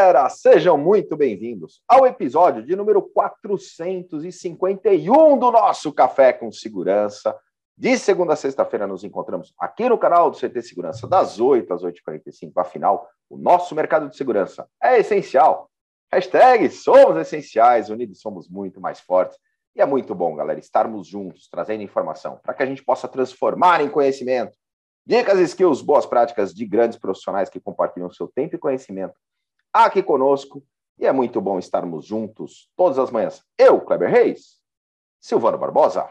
galera! Sejam muito bem-vindos ao episódio de número 451 do nosso Café com Segurança. De segunda a sexta-feira nos encontramos aqui no canal do CT Segurança, das 8 às 8h45. Afinal, o nosso mercado de segurança é essencial. Hashtag somos essenciais, unidos somos muito mais fortes. E é muito bom, galera, estarmos juntos, trazendo informação, para que a gente possa transformar em conhecimento. Dicas, skills, boas práticas de grandes profissionais que compartilham seu tempo e conhecimento aqui conosco. E é muito bom estarmos juntos todas as manhãs. Eu, Kleber Reis, Silvano Barbosa,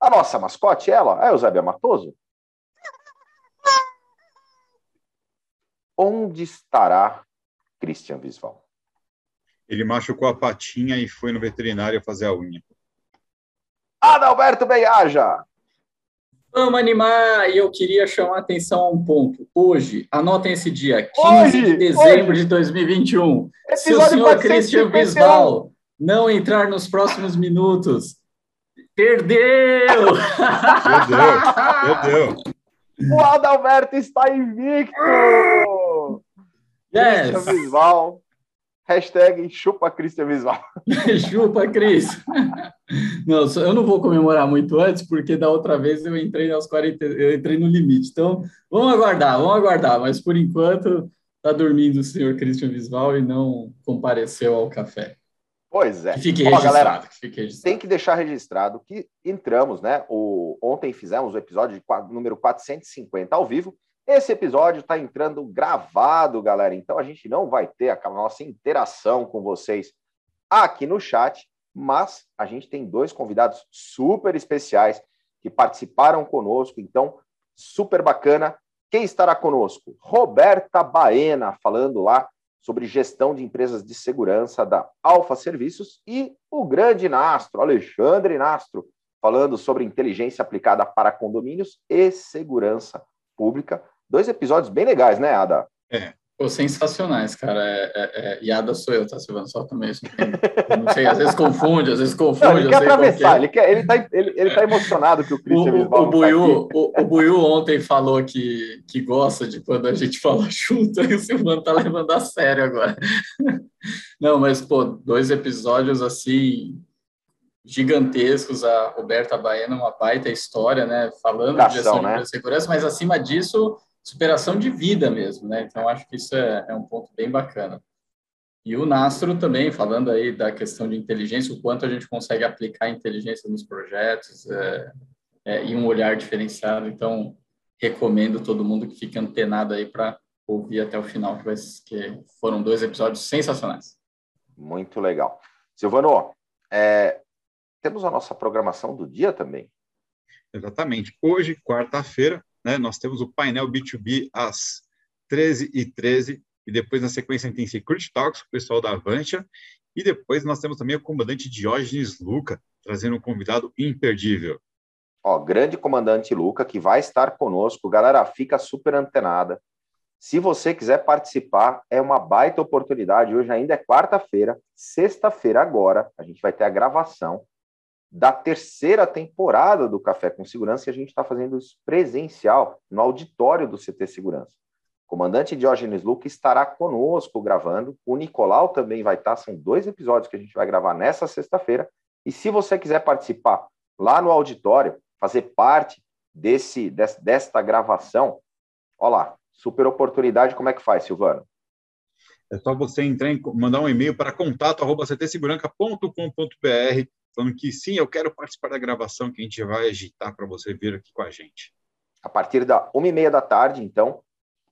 a nossa mascote, ela, a Eusébia Matoso. Onde estará Christian Visval? Ele machucou a patinha e foi no veterinário fazer a unha. Adalberto Beiaja. Vamos animar! E eu queria chamar a atenção a um ponto. Hoje, anotem esse dia, 15 Hoje, de dezembro hoje. de 2021. Se o senhor 451. Christian Bisbal não entrar nos próximos minutos, perdeu! Perdeu, perdeu. O Adalberto está invicto! Yes! Christian Visval. Hashtag chupa Christian Visval. Chupa, Cris. Não, eu não vou comemorar muito antes, porque da outra vez eu entrei aos 40, eu entrei no limite. Então, vamos aguardar, vamos aguardar. Mas por enquanto está dormindo o senhor Christian Visval e não compareceu ao café. Pois é. Que fique Ó, galera, que fique registrado. tem que deixar registrado que entramos, né? O, ontem fizemos o episódio de número 450 ao vivo. Esse episódio está entrando gravado, galera. Então a gente não vai ter aquela nossa interação com vocês aqui no chat, mas a gente tem dois convidados super especiais que participaram conosco. Então, super bacana. Quem estará conosco? Roberta Baena, falando lá sobre gestão de empresas de segurança da Alfa Serviços e o grande Nastro, Alexandre Nastro, falando sobre inteligência aplicada para condomínios e segurança pública. Dois episódios bem legais, né, Ada? Pô, sensacionais, cara. É, é, é, Yada sou eu, tá, Silvano? Só também. Não sei, às vezes confunde, às vezes confunde. Não, ele quer é. atravessar, ele, quer, ele, tá, ele, ele tá emocionado que o O, Christian o, o, não tá Buiu, o, o Buiu ontem falou que, que gosta de quando a gente fala junto, e o Silvano tá levando a sério agora. Não, mas, pô, dois episódios assim gigantescos. A Roberta Baena, uma baita história, né? Falando Superação, de gestão né? de segurança, mas acima disso, superação de vida mesmo, né? Então, acho que isso é, é um ponto bem bacana. E o Nastro também, falando aí da questão de inteligência, o quanto a gente consegue aplicar inteligência nos projetos, é, é, e um olhar diferenciado. Então, recomendo todo mundo que fique antenado aí para ouvir até o final, que, vai, que foram dois episódios sensacionais. Muito legal. Silvano, é, temos a nossa programação do dia também. Exatamente. Hoje, quarta-feira, né, nós temos o painel B2B às 13h13 e depois, na sequência, tem Security Talks com o pessoal da Avantia e depois nós temos também o comandante Diógenes Luca, trazendo um convidado imperdível. Ó, grande comandante Luca, que vai estar conosco. Galera, fica super antenada. Se você quiser participar, é uma baita oportunidade. Hoje ainda é quarta-feira, sexta-feira agora, a gente vai ter a gravação da terceira temporada do Café com Segurança e a gente está fazendo isso presencial no auditório do CT Segurança. O comandante Diógenes Luca estará conosco gravando. O Nicolau também vai estar. São dois episódios que a gente vai gravar nessa sexta-feira. E se você quiser participar lá no auditório, fazer parte desse, des, desta gravação, olha lá, super oportunidade. Como é que faz, Silvano? É só você entrar em, mandar um e-mail para contato.ctseguranca.com.br falando que sim, eu quero participar da gravação que a gente vai agitar para você vir aqui com a gente. A partir da uma e meia da tarde, então,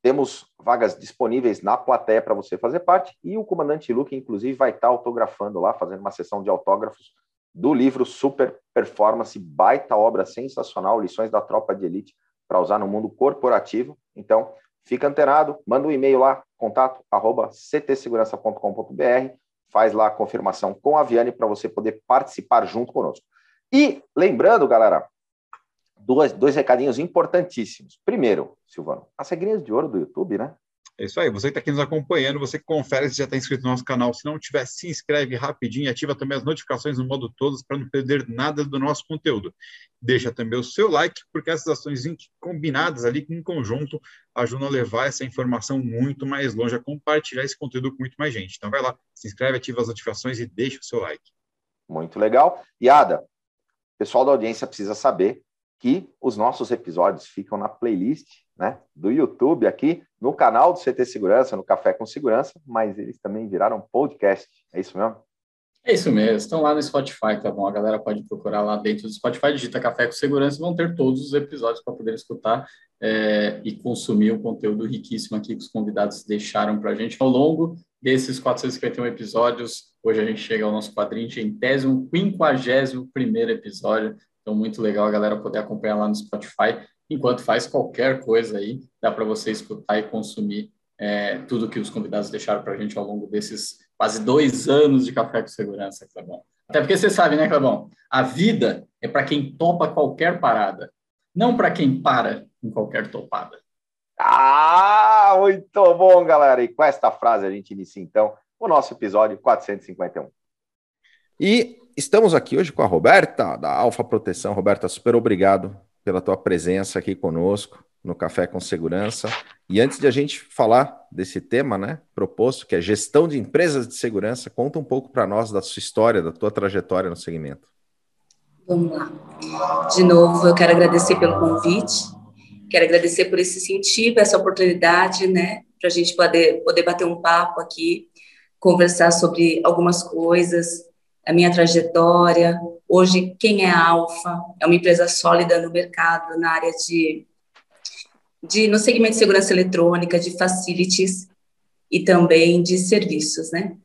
temos vagas disponíveis na plateia para você fazer parte e o comandante Luke, inclusive, vai estar autografando lá, fazendo uma sessão de autógrafos do livro Super Performance, baita obra sensacional, lições da tropa de elite para usar no mundo corporativo. Então, fica antenado, manda um e-mail lá, contato arroba ctsegurança.com.br, faz lá a confirmação com a Viane para você poder participar junto conosco. E lembrando, galera, dois, dois recadinhos importantíssimos. Primeiro, Silvano, as regrinhas de ouro do YouTube, né? É isso aí. Você que está aqui nos acompanhando, você confere se já está inscrito no nosso canal. Se não tiver, se inscreve rapidinho e ativa também as notificações no modo todos para não perder nada do nosso conteúdo. Deixa também o seu like, porque essas ações combinadas ali em conjunto ajudam a levar essa informação muito mais longe, a compartilhar esse conteúdo com muito mais gente. Então vai lá, se inscreve, ativa as notificações e deixa o seu like. Muito legal. E Ada, o pessoal da audiência precisa saber que os nossos episódios ficam na playlist né, do YouTube aqui, no canal do CT Segurança, no Café com Segurança, mas eles também viraram podcast. É isso mesmo? É isso mesmo, estão lá no Spotify, tá bom? A galera pode procurar lá dentro do Spotify, digita Café com Segurança, vão ter todos os episódios para poder escutar é, e consumir o conteúdo riquíssimo aqui que os convidados deixaram para a gente ao longo desses 451 episódios. Hoje a gente chega ao nosso quadrintésimo, quinquagésimo primeiro episódio. Então, muito legal a galera poder acompanhar lá no Spotify enquanto faz qualquer coisa aí, dá para você escutar e consumir é, tudo que os convidados deixaram para a gente ao longo desses quase dois anos de Café com Segurança, Clebão. Até porque você sabe, né, Clebão? A vida é para quem topa qualquer parada, não para quem para em qualquer topada. Ah, muito bom, galera. E com esta frase a gente inicia, então, o nosso episódio 451. E estamos aqui hoje com a Roberta, da Alfa Proteção. Roberta, super obrigado pela tua presença aqui conosco no Café com Segurança. E antes de a gente falar desse tema, né, proposto, que é gestão de empresas de segurança, conta um pouco para nós da sua história, da tua trajetória no segmento. Vamos lá. De novo, eu quero agradecer pelo convite, quero agradecer por esse incentivo, essa oportunidade, né, para a gente poder, poder bater um papo aqui, conversar sobre algumas coisas, a minha trajetória. Hoje, quem é a Alfa? É uma empresa sólida no mercado, na área de, de no segmento de segurança eletrônica, de facilities e também de serviços, né?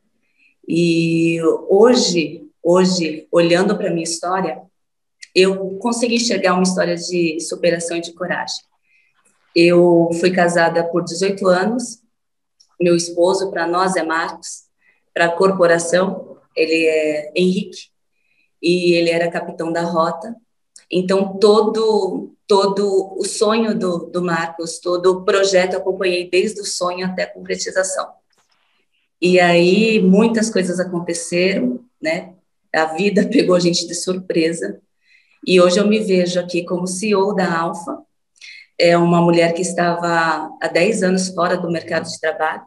E hoje, hoje, olhando para minha história, eu consegui enxergar uma história de superação e de coragem. Eu fui casada por 18 anos, meu esposo, para nós, é Marcos, para a corporação, ele é Henrique, e ele era capitão da rota. Então, todo todo o sonho do, do Marcos, todo o projeto, eu acompanhei desde o sonho até a concretização. E aí, muitas coisas aconteceram, né? A vida pegou a gente de surpresa. E hoje eu me vejo aqui como CEO da Alfa, é uma mulher que estava há 10 anos fora do mercado de trabalho,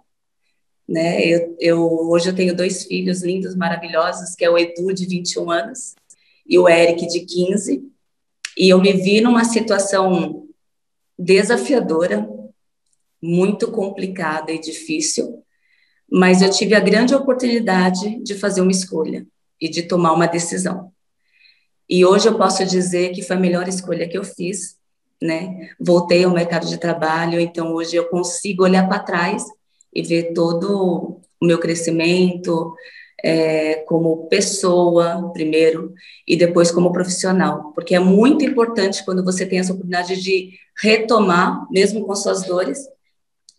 né? Eu, eu, hoje eu tenho dois filhos lindos, maravilhosos, que é o Edu, de 21 anos, e o Eric, de 15. E eu me vi numa situação desafiadora, muito complicada e difícil, mas eu tive a grande oportunidade de fazer uma escolha e de tomar uma decisão. E hoje eu posso dizer que foi a melhor escolha que eu fiz, né? Voltei ao mercado de trabalho, então hoje eu consigo olhar para trás e ver todo o meu crescimento é, como pessoa, primeiro, e depois como profissional, porque é muito importante quando você tem essa oportunidade de retomar, mesmo com suas dores,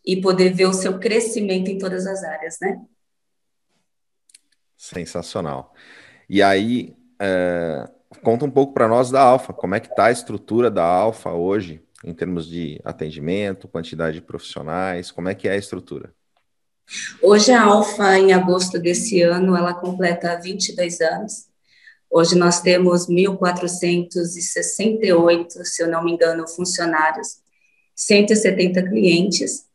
e poder ver o seu crescimento em todas as áreas, né? Sensacional. E aí, é, conta um pouco para nós da Alfa, como é que está a estrutura da Alfa hoje, em termos de atendimento, quantidade de profissionais, como é que é a estrutura? Hoje a Alfa, em agosto desse ano, ela completa 22 anos. Hoje nós temos 1.468, se eu não me engano, funcionários, 170 clientes.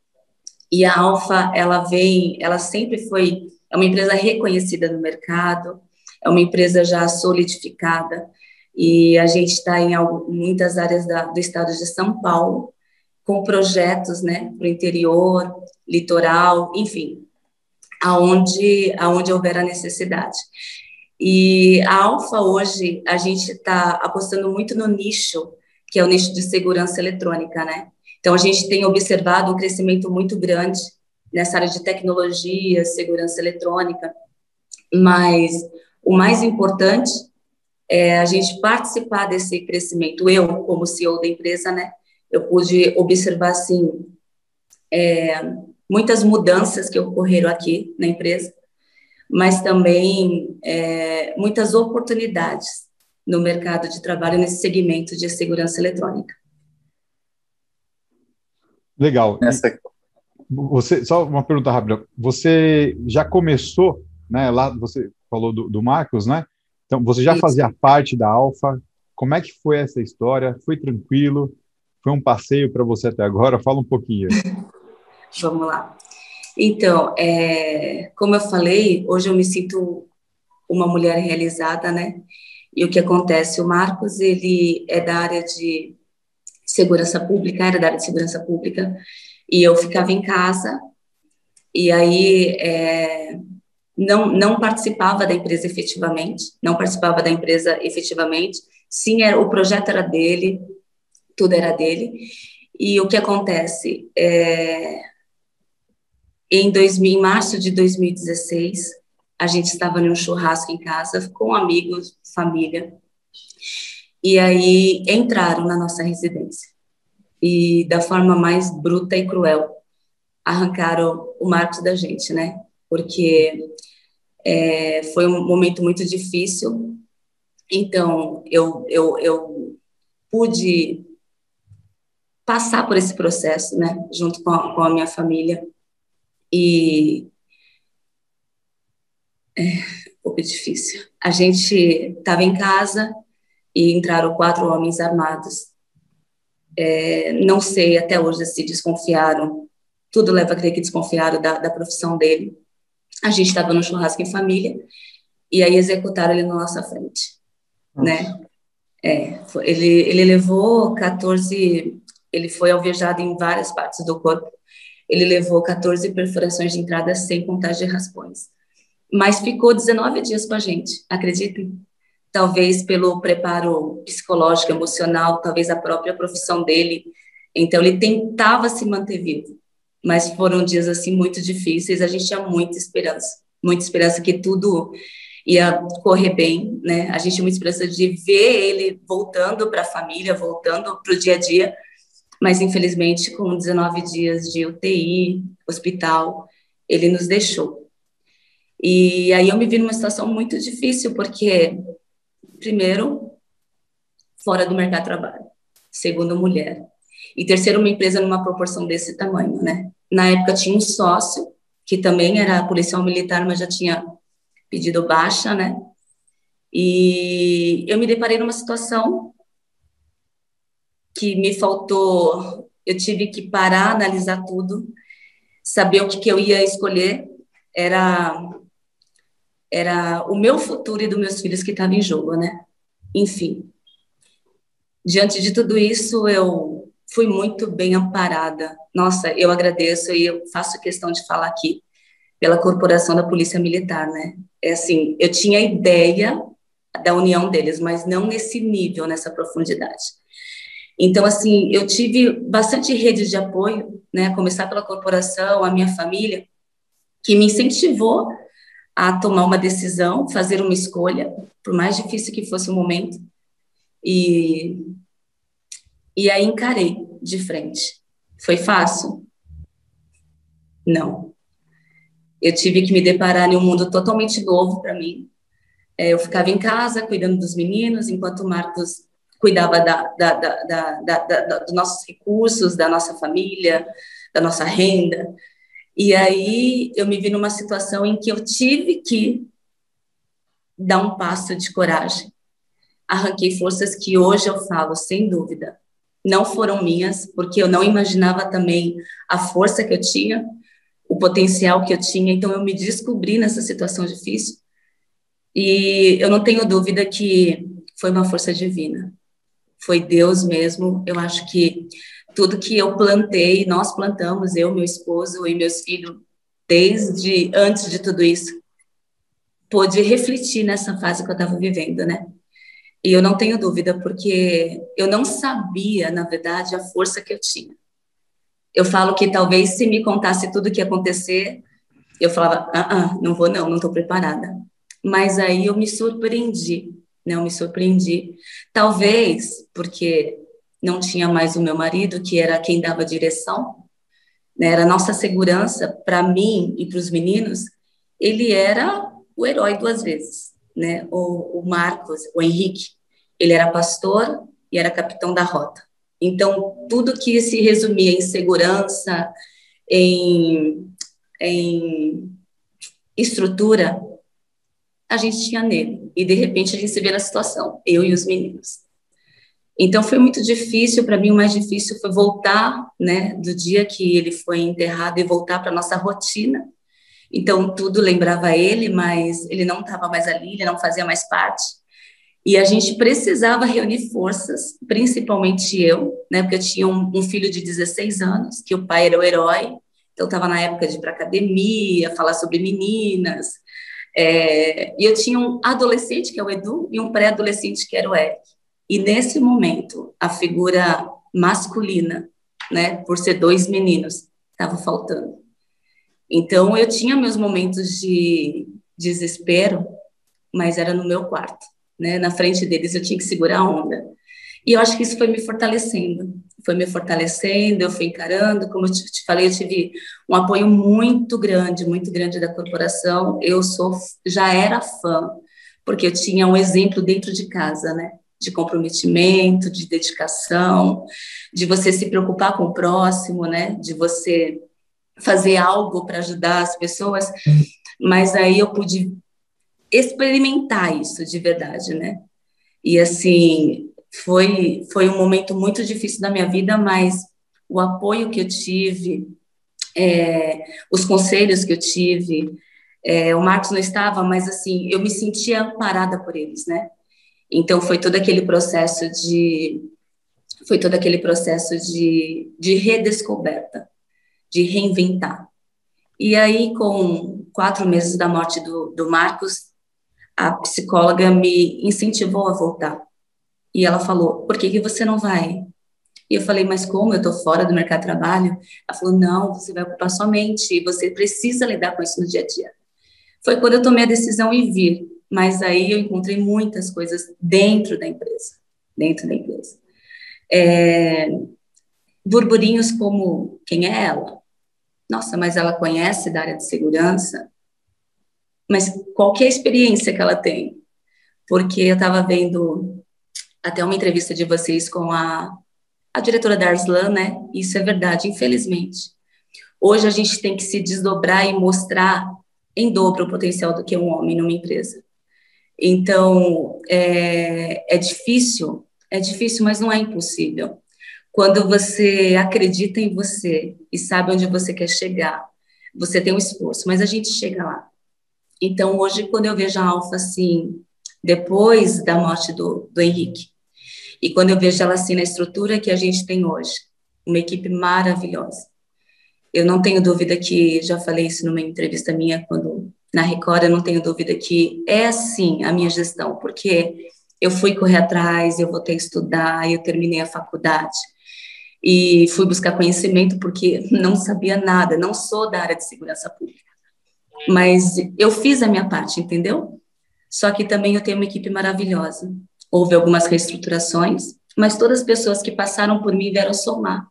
E a Alfa, ela vem, ela sempre foi, é uma empresa reconhecida no mercado, é uma empresa já solidificada, e a gente está em muitas áreas da, do estado de São Paulo, com projetos né, para o interior, litoral, enfim, aonde, aonde houver a necessidade. E a Alfa hoje, a gente está apostando muito no nicho, que é o nicho de segurança eletrônica, né? Então, a gente tem observado um crescimento muito grande nessa área de tecnologia, segurança eletrônica, mas o mais importante é a gente participar desse crescimento. Eu, como CEO da empresa, né, eu pude observar, assim, é, muitas mudanças que ocorreram aqui na empresa, mas também é, muitas oportunidades no mercado de trabalho nesse segmento de segurança eletrônica. Legal. Nessa, você, só uma pergunta rápida. Você já começou, né? Lá você falou do, do Marcos, né? Então, você já Isso. fazia parte da Alfa. Como é que foi essa história? Foi tranquilo? Foi um passeio para você até agora? Fala um pouquinho. Vamos lá. Então, é, como eu falei, hoje eu me sinto uma mulher realizada, né? E o que acontece? O Marcos, ele é da área de segurança pública, era da área de segurança pública, e eu ficava em casa, e aí é, não, não participava da empresa efetivamente, não participava da empresa efetivamente, sim, era, o projeto era dele, tudo era dele, e o que acontece? É, em, 2000, em março de 2016, a gente estava em um churrasco em casa com amigos, família, e aí entraram na nossa residência e da forma mais bruta e cruel arrancaram o Marcos da gente, né? Porque é, foi um momento muito difícil. Então eu eu, eu pude passar por esse processo, né? Junto com a, com a minha família e é um pouco difícil. A gente estava em casa e entraram quatro homens armados. É, não sei até hoje se desconfiaram, tudo leva a crer que desconfiaram da, da profissão dele. A gente estava no churrasco em família e aí executaram ele na nossa frente, nossa. né? É, ele, ele levou 14, ele foi alvejado em várias partes do corpo, ele levou 14 perfurações de entrada sem contar de raspões. Mas ficou 19 dias com a gente, acreditem? Talvez pelo preparo psicológico, emocional, talvez a própria profissão dele. Então, ele tentava se manter vivo. Mas foram dias, assim, muito difíceis. A gente tinha muita esperança. Muita esperança que tudo ia correr bem, né? A gente tinha muita esperança de ver ele voltando para a família, voltando para o dia a dia, mas infelizmente com 19 dias de UTI, hospital, ele nos deixou. E aí eu me vi numa situação muito difícil, porque, primeiro, fora do mercado de trabalho, segundo, mulher, e terceiro, uma empresa numa proporção desse tamanho, né? Na época tinha um sócio, que também era policial militar, mas já tinha pedido baixa, né? E eu me deparei numa situação que me faltou, eu tive que parar, analisar tudo, saber o que, que eu ia escolher, era era o meu futuro e dos meus filhos que estava em jogo, né? Enfim, diante de tudo isso, eu fui muito bem amparada. Nossa, eu agradeço e eu faço questão de falar aqui pela Corporação da Polícia Militar, né? É assim, eu tinha ideia da união deles, mas não nesse nível, nessa profundidade. Então, assim, eu tive bastante rede de apoio, né? Começar pela corporação, a minha família, que me incentivou a tomar uma decisão, fazer uma escolha, por mais difícil que fosse o momento. E, e aí encarei de frente. Foi fácil? Não. Eu tive que me deparar em um mundo totalmente novo para mim. É, eu ficava em casa cuidando dos meninos, enquanto o Marcos cuidava da, da, da, dos nossos recursos, da nossa família, da nossa renda. E aí eu me vi numa situação em que eu tive que dar um passo de coragem. Arranquei forças que hoje eu falo, sem dúvida, não foram minhas, porque eu não imaginava também a força que eu tinha, o potencial que eu tinha, então eu me descobri nessa situação difícil. E eu não tenho dúvida que foi uma força divina foi Deus mesmo. Eu acho que tudo que eu plantei, nós plantamos, eu, meu esposo e meus filhos, desde antes de tudo isso, pôde refletir nessa fase que eu estava vivendo, né? E eu não tenho dúvida, porque eu não sabia, na verdade, a força que eu tinha. Eu falo que talvez se me contasse tudo o que ia acontecer, eu falava, ah, ah não vou não, não estou preparada. Mas aí eu me surpreendi né? Eu me surpreendi. Talvez porque não tinha mais o meu marido, que era quem dava direção, né? Era nossa segurança para mim e para os meninos. Ele era o herói duas vezes, né? O, o Marcos, o Henrique, ele era pastor e era capitão da rota. Então, tudo que se resumia em segurança, em, em estrutura, a gente tinha nele. E, de repente, a gente se vê na situação, eu e os meninos. Então, foi muito difícil. Para mim, o mais difícil foi voltar, né, do dia que ele foi enterrado e voltar para nossa rotina. Então, tudo lembrava ele, mas ele não estava mais ali, ele não fazia mais parte. E a gente precisava reunir forças, principalmente eu, né, porque eu tinha um, um filho de 16 anos, que o pai era o herói, então estava na época de ir para academia, falar sobre meninas, é, e eu tinha um adolescente, que é o Edu, e um pré-adolescente, que era o Eric. E nesse momento, a figura masculina, né, por ser dois meninos, estava faltando. Então, eu tinha meus momentos de desespero, mas era no meu quarto, né? Na frente deles eu tinha que segurar a onda. E eu acho que isso foi me fortalecendo, foi me fortalecendo, eu fui encarando, como eu te, falei, eu tive um apoio muito grande, muito grande da corporação. Eu sou, já era fã, porque eu tinha um exemplo dentro de casa, né? De comprometimento, de dedicação, de você se preocupar com o próximo, né? De você fazer algo para ajudar as pessoas. Mas aí eu pude experimentar isso de verdade, né? E assim, foi, foi um momento muito difícil da minha vida, mas o apoio que eu tive, é, os conselhos que eu tive, é, o Marcos não estava, mas assim, eu me sentia amparada por eles, né? Então foi todo aquele processo de foi todo aquele processo de, de redescoberta, de reinventar. E aí, com quatro meses da morte do, do Marcos, a psicóloga me incentivou a voltar. E ela falou: por que, que você não vai? E eu falei: mas como? Eu estou fora do mercado de trabalho? Ela falou: não, você vai ocupar sua mente você precisa lidar com isso no dia a dia. Foi quando eu tomei a decisão e vir. Mas aí eu encontrei muitas coisas dentro da empresa. Dentro da empresa. É, burburinhos como: quem é ela? Nossa, mas ela conhece da área de segurança? Mas qual é a experiência que ela tem? Porque eu estava vendo até uma entrevista de vocês com a, a diretora da Arslan, né? Isso é verdade, infelizmente. Hoje a gente tem que se desdobrar e mostrar em dobro o potencial do que um homem numa empresa. Então, é, é difícil, é difícil, mas não é impossível. Quando você acredita em você e sabe onde você quer chegar, você tem um esforço, mas a gente chega lá. Então, hoje, quando eu vejo a Alfa assim, depois da morte do, do Henrique. E quando eu vejo ela assim na estrutura que a gente tem hoje, uma equipe maravilhosa. Eu não tenho dúvida que, já falei isso numa entrevista minha quando na Record, eu não tenho dúvida que é assim a minha gestão, porque eu fui correr atrás, eu voltei a estudar, eu terminei a faculdade e fui buscar conhecimento porque não sabia nada, não sou da área de segurança pública. Mas eu fiz a minha parte, entendeu? Só que também eu tenho uma equipe maravilhosa. Houve algumas reestruturações, mas todas as pessoas que passaram por mim vieram somar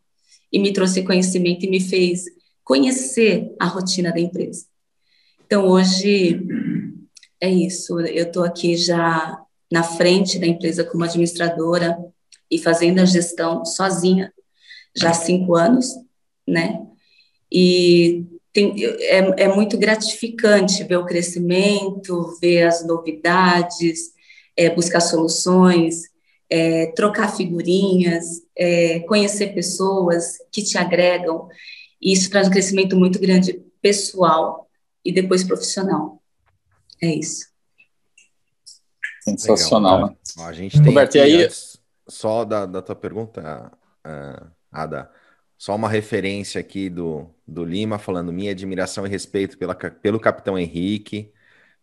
e me trouxe conhecimento e me fez conhecer a rotina da empresa. Então, hoje é isso. Eu estou aqui já na frente da empresa como administradora e fazendo a gestão sozinha já há cinco anos, né? E tem, é, é muito gratificante ver o crescimento, ver as novidades, é, buscar soluções, é, trocar figurinhas, é, conhecer pessoas que te agregam. E isso traz um crescimento muito grande pessoal e depois profissional. É isso. Sensacional. Legal, né? A gente tem Roberto, aí... só da, da tua pergunta, uh, Ada, só uma referência aqui do, do Lima, falando minha admiração e respeito pela, pelo capitão Henrique.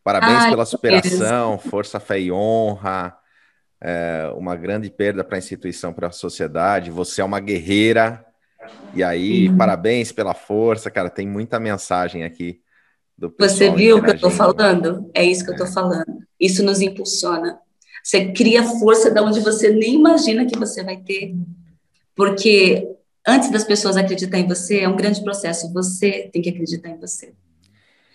Parabéns Ai, pela superação, força, fé e honra. É uma grande perda para a instituição, para a sociedade. Você é uma guerreira. E aí, uhum. parabéns pela força, cara. Tem muita mensagem aqui do pessoal. Você viu o que eu estou falando? É isso que é. eu estou falando. Isso nos impulsiona. Você cria força de onde você nem imagina que você vai ter. Porque antes das pessoas acreditarem em você, é um grande processo. Você tem que acreditar em você.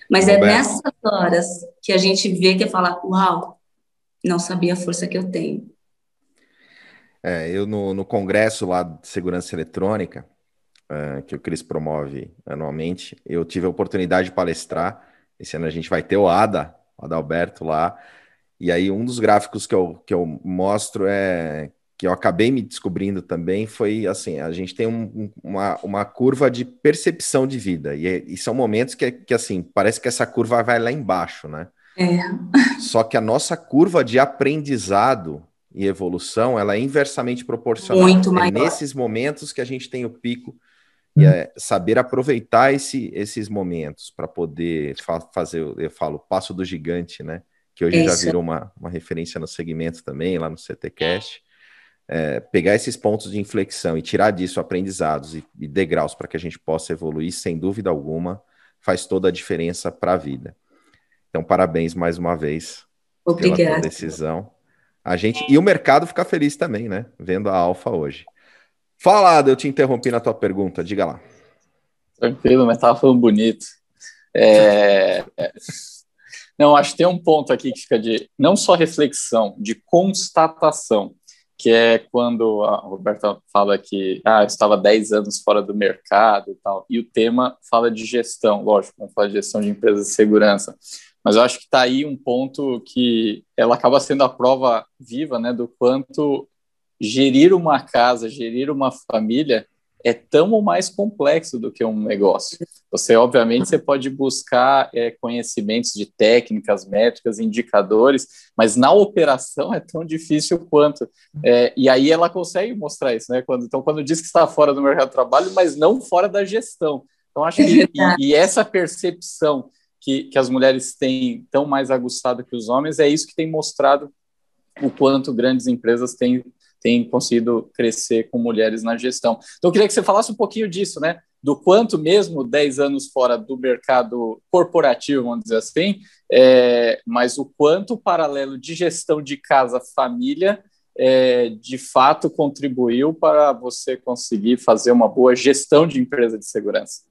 Mas é Roberto. é nessas horas que a gente vê que é falar, uau, não sabia a força que eu tenho. É, eu no, no congresso lá de segurança eletrônica, uh, que o Cris promove anualmente, eu tive a oportunidade de palestrar. Esse ano a gente vai ter o ADA, o Adalberto lá. E aí, um dos gráficos que eu, que eu mostro é que eu acabei me descobrindo também foi assim: a gente tem um, uma, uma curva de percepção de vida, e, e são momentos que, que assim parece que essa curva vai lá embaixo, né? É. Só que a nossa curva de aprendizado e evolução ela é inversamente proporcional. Muito é nesses momentos que a gente tem o pico e é saber aproveitar esse, esses momentos para poder fa fazer, eu falo, passo do gigante, né? Que hoje Isso. já virou uma, uma referência no segmento também, lá no CTCast é, pegar esses pontos de inflexão e tirar disso aprendizados e, e degraus para que a gente possa evoluir, sem dúvida alguma, faz toda a diferença para a vida. Então, parabéns mais uma vez Obrigada. pela decisão. A gente e o mercado fica feliz também, né? Vendo a Alfa hoje. Fala, eu te interrompi na tua pergunta, diga lá. Tranquilo, mas estava falando bonito. É... Não, acho que tem um ponto aqui que fica de não só reflexão, de constatação que é quando a Roberta fala que ah, eu estava 10 anos fora do mercado e tal, e o tema fala de gestão, lógico, vamos falar de gestão de empresas de segurança, mas eu acho que está aí um ponto que ela acaba sendo a prova viva né, do quanto gerir uma casa, gerir uma família é tão ou mais complexo do que um negócio. Você, obviamente, você pode buscar é, conhecimentos de técnicas, métricas, indicadores, mas na operação é tão difícil quanto. É, e aí ela consegue mostrar isso, né? Quando, então, quando diz que está fora do mercado de trabalho, mas não fora da gestão. Então, acho que e, e essa percepção que, que as mulheres têm tão mais aguçada que os homens é isso que tem mostrado o quanto grandes empresas têm tem conseguido crescer com mulheres na gestão. Então, eu queria que você falasse um pouquinho disso, né? Do quanto mesmo 10 anos fora do mercado corporativo, vamos dizer assim, é, mas o quanto o paralelo de gestão de casa, família, é, de fato contribuiu para você conseguir fazer uma boa gestão de empresa de segurança.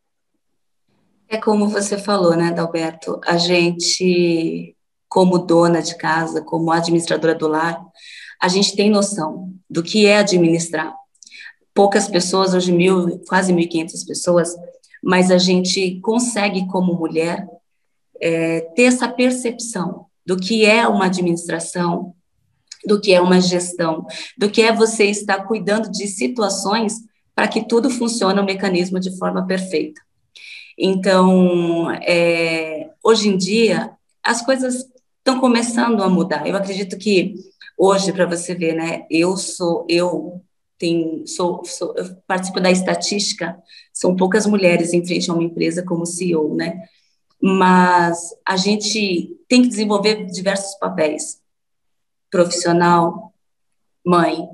É como você falou, né, Dalberto? A gente, como dona de casa, como administradora do lar, a gente tem noção do que é administrar. Poucas pessoas, hoje mil, quase 1.500 pessoas, mas a gente consegue, como mulher, é, ter essa percepção do que é uma administração, do que é uma gestão, do que é você estar cuidando de situações para que tudo funcione o mecanismo de forma perfeita. Então, é, hoje em dia, as coisas estão começando a mudar. Eu acredito que Hoje, para você ver, né? Eu sou, eu tenho, sou, sou, participo da estatística, são poucas mulheres em frente a uma empresa como CEO, né? Mas a gente tem que desenvolver diversos papéis: profissional, mãe,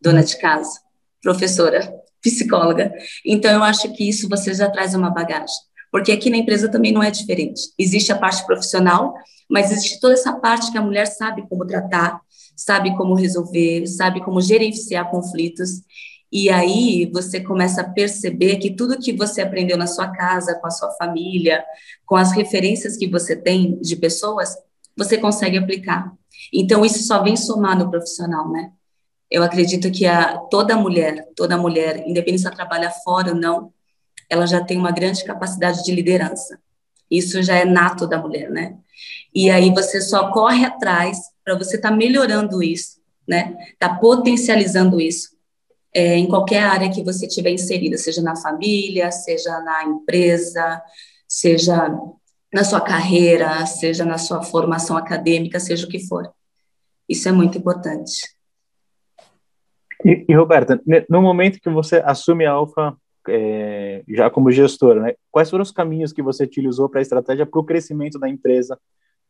dona de casa, professora, psicóloga. Então, eu acho que isso você já traz uma bagagem. Porque aqui na empresa também não é diferente. Existe a parte profissional, mas existe toda essa parte que a mulher sabe como tratar, sabe como resolver, sabe como gerenciar conflitos. E aí você começa a perceber que tudo que você aprendeu na sua casa, com a sua família, com as referências que você tem de pessoas, você consegue aplicar. Então isso só vem somar no profissional, né? Eu acredito que a, toda mulher, toda mulher, independente se ela trabalha fora ou não, ela já tem uma grande capacidade de liderança. Isso já é nato da mulher, né? E aí você só corre atrás para você estar tá melhorando isso, né? Tá potencializando isso é, em qualquer área que você tiver inserida, seja na família, seja na empresa, seja na sua carreira, seja na sua formação acadêmica, seja o que for. Isso é muito importante. E, e Roberta, no momento que você assume a Alfa é, já como gestora, né, quais foram os caminhos que você utilizou para a estratégia para o crescimento da empresa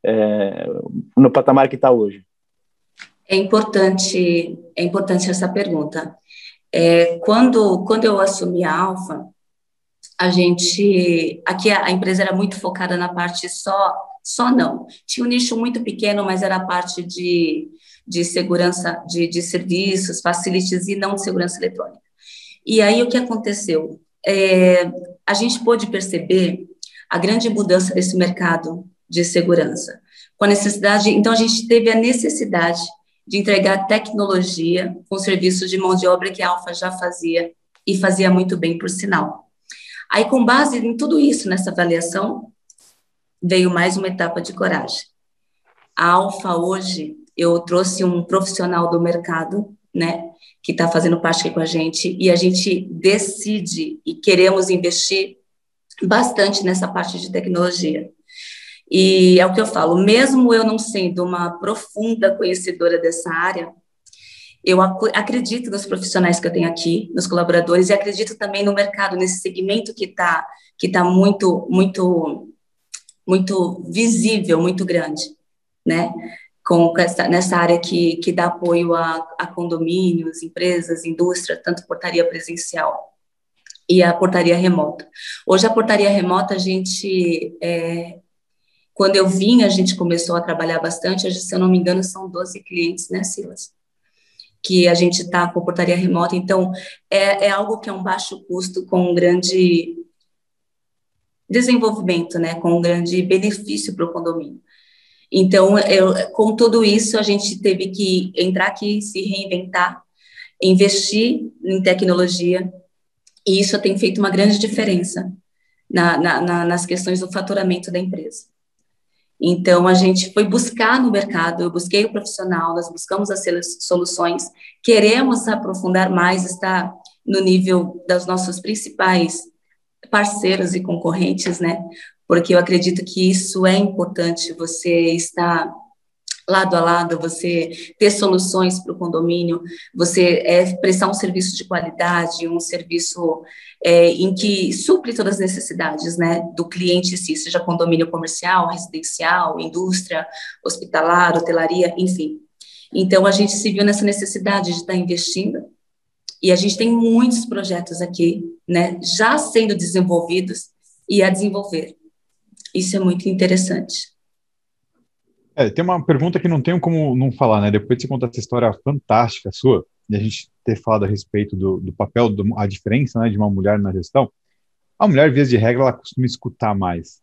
é, no patamar que está hoje? É importante, é importante essa pergunta. É, quando, quando eu assumi a Alfa, a gente, aqui a, a, empresa era muito focada na parte só, só não. Tinha um nicho muito pequeno, mas era a parte de, de segurança, de, de serviços, facilities e não de segurança eletrônica. E aí o que aconteceu? É, a gente pôde perceber a grande mudança desse mercado de segurança. Com a necessidade, então a gente teve a necessidade de entregar tecnologia com serviços de mão de obra que a Alfa já fazia e fazia muito bem, por sinal. Aí, com base em tudo isso, nessa avaliação, veio mais uma etapa de coragem. A Alfa, hoje, eu trouxe um profissional do mercado, né, que está fazendo parte aqui com a gente, e a gente decide e queremos investir bastante nessa parte de tecnologia. E é o que eu falo, mesmo eu não sendo uma profunda conhecedora dessa área, eu acredito nos profissionais que eu tenho aqui, nos colaboradores, e acredito também no mercado, nesse segmento que está que tá muito, muito, muito visível, muito grande, né? Com essa, nessa área que, que dá apoio a, a condomínios, empresas, indústria, tanto portaria presencial e a portaria remota. Hoje, a portaria remota, a gente, é, quando eu vim, a gente começou a trabalhar bastante, se eu não me engano, são 12 clientes, né, Silas? Que a gente está com portaria remota, então, é, é algo que é um baixo custo com um grande desenvolvimento, né, com um grande benefício para o condomínio. Então, eu, com tudo isso, a gente teve que entrar aqui, se reinventar, investir em tecnologia, e isso tem feito uma grande diferença na, na, na, nas questões do faturamento da empresa. Então, a gente foi buscar no mercado, eu busquei o profissional, nós buscamos as soluções, queremos aprofundar mais, estar no nível dos nossos principais parceiros e concorrentes, né? Porque eu acredito que isso é importante, você estar lado a lado, você ter soluções para o condomínio, você é, prestar um serviço de qualidade, um serviço é, em que supre todas as necessidades né, do cliente, se seja condomínio comercial, residencial, indústria, hospitalar, hotelaria, enfim. Então, a gente se viu nessa necessidade de estar investindo, e a gente tem muitos projetos aqui, né, já sendo desenvolvidos e a desenvolver. Isso é muito interessante. É, tem uma pergunta que não tenho como não falar, né? Depois de você contar essa história fantástica sua, e a gente ter falado a respeito do, do papel, do, a diferença né, de uma mulher na gestão, a mulher, vez de regra, ela costuma escutar mais.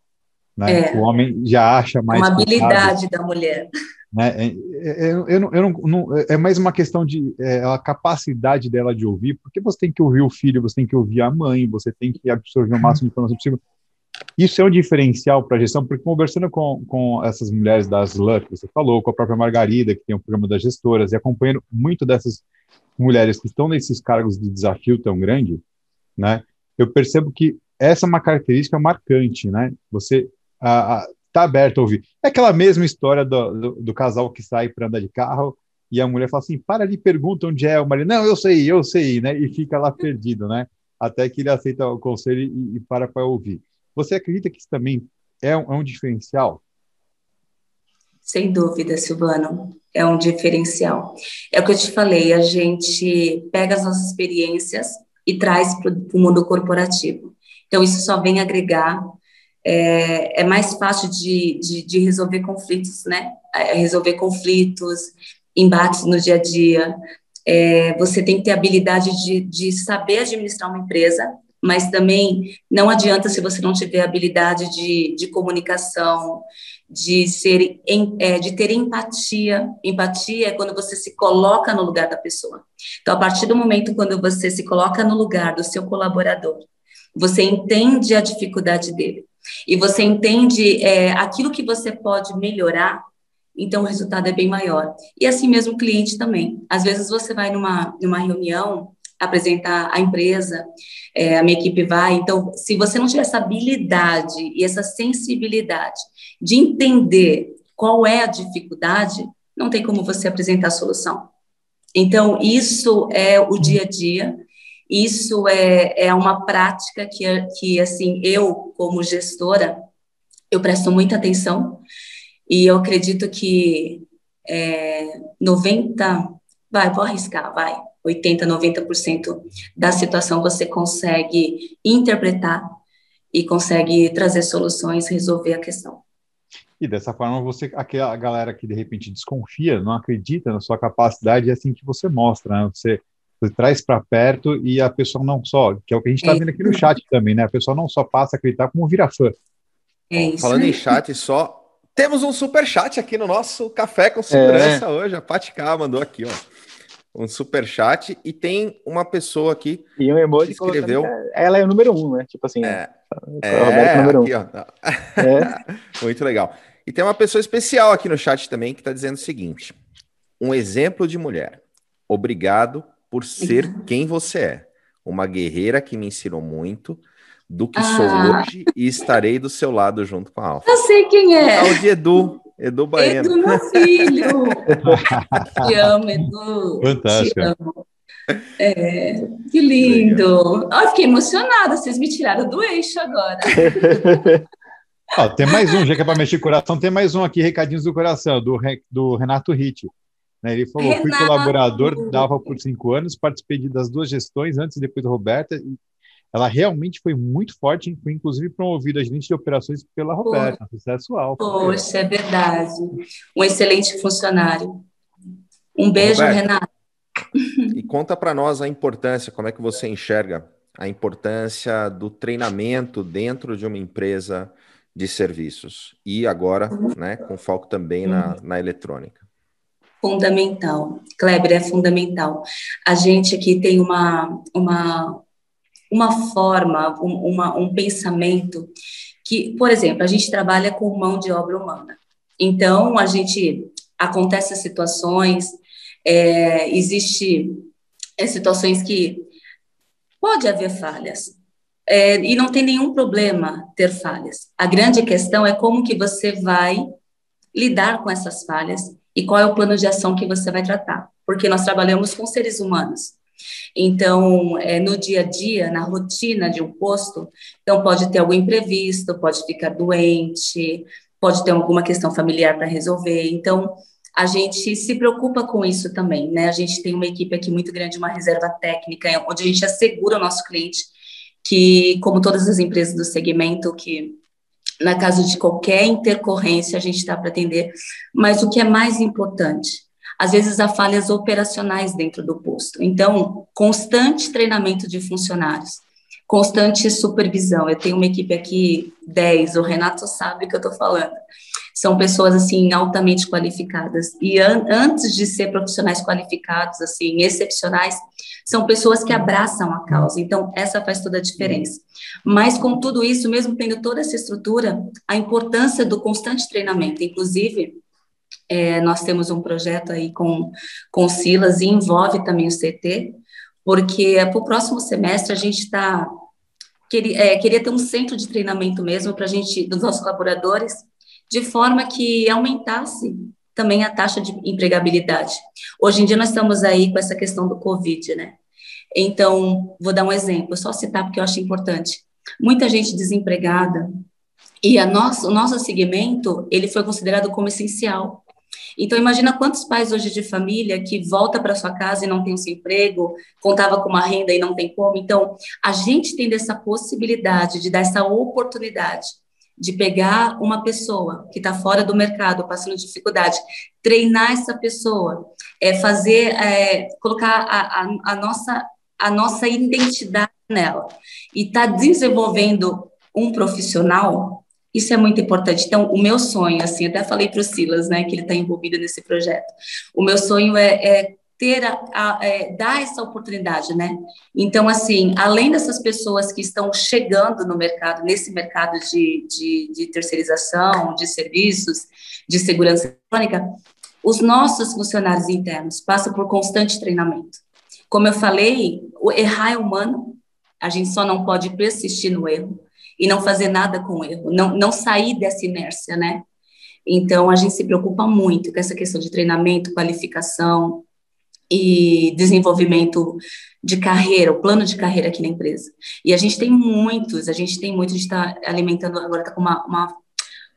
Né? É, o homem já acha mais. Uma habilidade da mulher. Né? É, é, é, eu, eu, não, eu não, não, é mais uma questão de é, a capacidade dela de ouvir, porque você tem que ouvir o filho, você tem que ouvir a mãe, você tem que absorver o máximo de informação possível. Isso é um diferencial para a gestão, porque conversando com, com essas mulheres da SLAN que você falou, com a própria Margarida, que tem o um programa das gestoras, e acompanhando muito dessas mulheres que estão nesses cargos de desafio tão grande, né, eu percebo que essa é uma característica marcante, né? Você está aberto a ouvir. É aquela mesma história do, do, do casal que sai para andar de carro e a mulher fala assim, para ali, pergunta onde é o marido. Não, eu sei, eu sei, né? E fica lá perdido, né? Até que ele aceita o conselho e, e para para ouvir. Você acredita que isso também é um, é um diferencial? Sem dúvida, Silvano, é um diferencial. É o que eu te falei, a gente pega as nossas experiências e traz para o mundo corporativo. Então, isso só vem agregar. É, é mais fácil de, de, de, resolver conflitos, né? É resolver conflitos, embates no dia a dia. É, você tem que ter habilidade de, de saber administrar uma empresa, mas também não adianta se você não tiver habilidade de, de comunicação, de ser é, de ter empatia. Empatia é quando você se coloca no lugar da pessoa. Então, a partir do momento quando você se coloca no lugar do seu colaborador, você entende a dificuldade dele e você entende é, aquilo que você pode melhorar. Então, o resultado é bem maior. E assim mesmo o cliente também. Às vezes você vai numa, numa reunião apresentar a empresa, é, a minha equipe vai. Então, se você não tiver essa habilidade e essa sensibilidade de entender qual é a dificuldade, não tem como você apresentar a solução. Então, isso é o dia a dia, isso é, é uma prática que, que, assim, eu, como gestora, eu presto muita atenção e eu acredito que é, 90, vai, vou arriscar, vai, 80, 90% da situação você consegue interpretar e consegue trazer soluções, resolver a questão. E dessa forma, você, aquela galera que de repente desconfia, não acredita na sua capacidade, é assim que você mostra, né? Você, você traz para perto e a pessoa não só, que é o que a gente está é. vendo aqui no chat também, né? A pessoa não só passa a acreditar, como vira fã. É Falando em chat, só temos um super chat aqui no nosso Café com Segurança é. hoje. A Paty K mandou aqui, ó. Um super chat e tem uma pessoa aqui e um emoji que escreveu. Ela é o número um, né? Tipo assim. É, é, é número aqui, um. É. Muito legal. E tem uma pessoa especial aqui no chat também que está dizendo o seguinte: um exemplo de mulher. Obrigado por ser quem você é. Uma guerreira que me ensinou muito do que ah. sou hoje e estarei do seu lado junto com a Alfa. Eu sei quem é. É o de Edu. Edu Baiano. Edu, meu filho. Te amo, Edu. Fantástico. Te amo. É, que lindo. Oh, fiquei emocionada. Vocês me tiraram do eixo agora. oh, tem mais um, já que é para mexer coração, tem mais um aqui, recadinhos do coração, do, do Renato Ritt. Né, ele falou: Renato. fui colaborador, dava por cinco anos, participei das duas gestões, antes e depois da Roberta, e ela realmente foi muito forte, foi inclusive promovida a gerente de operações pela Roberta, sucesso alto. Poxa, é verdade. Um excelente funcionário. Um beijo, Roberto, Renato. E conta para nós a importância, como é que você enxerga a importância do treinamento dentro de uma empresa de serviços e agora, né, com foco também na, na eletrônica. Fundamental, Kleber, é fundamental. A gente aqui tem uma, uma, uma forma, um, uma, um pensamento que, por exemplo, a gente trabalha com mão de obra humana. Então, a gente acontece situações, é, existe é, situações que pode haver falhas é, e não tem nenhum problema ter falhas. A grande questão é como que você vai lidar com essas falhas e qual é o plano de ação que você vai tratar, porque nós trabalhamos com seres humanos. Então, é, no dia a dia, na rotina de um posto, então pode ter algum imprevisto, pode ficar doente, pode ter alguma questão familiar para resolver. Então, a gente se preocupa com isso também, né? A gente tem uma equipe aqui muito grande, uma reserva técnica, onde a gente assegura o nosso cliente que, como todas as empresas do segmento, que na caso de qualquer intercorrência a gente está para atender, mas o que é mais importante, às vezes há falhas operacionais dentro do posto. Então, constante treinamento de funcionários, constante supervisão. Eu tenho uma equipe aqui, 10, o Renato sabe o que eu estou falando. São pessoas, assim, altamente qualificadas. E an antes de ser profissionais qualificados, assim, excepcionais, são pessoas que abraçam a causa. Então, essa faz toda a diferença. Mas, com tudo isso, mesmo tendo toda essa estrutura, a importância do constante treinamento, inclusive, é, nós temos um projeto aí com, com Silas e envolve também o CT, porque para o próximo semestre a gente está queria, é, queria ter um centro de treinamento mesmo para a gente, dos nossos colaboradores, de forma que aumentasse também a taxa de empregabilidade. Hoje em dia nós estamos aí com essa questão do Covid, né? Então, vou dar um exemplo, só citar porque eu acho importante. Muita gente desempregada e a nosso, o nosso segmento, ele foi considerado como essencial. Então, imagina quantos pais hoje de família que volta para sua casa e não tem o seu emprego, contava com uma renda e não tem como. Então, a gente tem dessa possibilidade de dar essa oportunidade de pegar uma pessoa que está fora do mercado, passando dificuldade, treinar essa pessoa, é fazer, é, colocar a, a, a, nossa, a nossa identidade nela e está desenvolvendo um profissional isso é muito importante. Então, o meu sonho, assim, até falei para o Silas, né, que ele está envolvido nesse projeto. O meu sonho é, é ter a, a é, dar essa oportunidade, né? Então, assim, além dessas pessoas que estão chegando no mercado, nesse mercado de, de, de terceirização, de serviços, de segurança eletrônica, os nossos funcionários internos passam por constante treinamento. Como eu falei, o errar é humano, a gente só não pode persistir no erro e não fazer nada com o erro, não, não sair dessa inércia, né? Então, a gente se preocupa muito com essa questão de treinamento, qualificação e desenvolvimento de carreira, o plano de carreira aqui na empresa. E a gente tem muitos, a gente tem muitos, a gente está alimentando, agora está com uma, uma,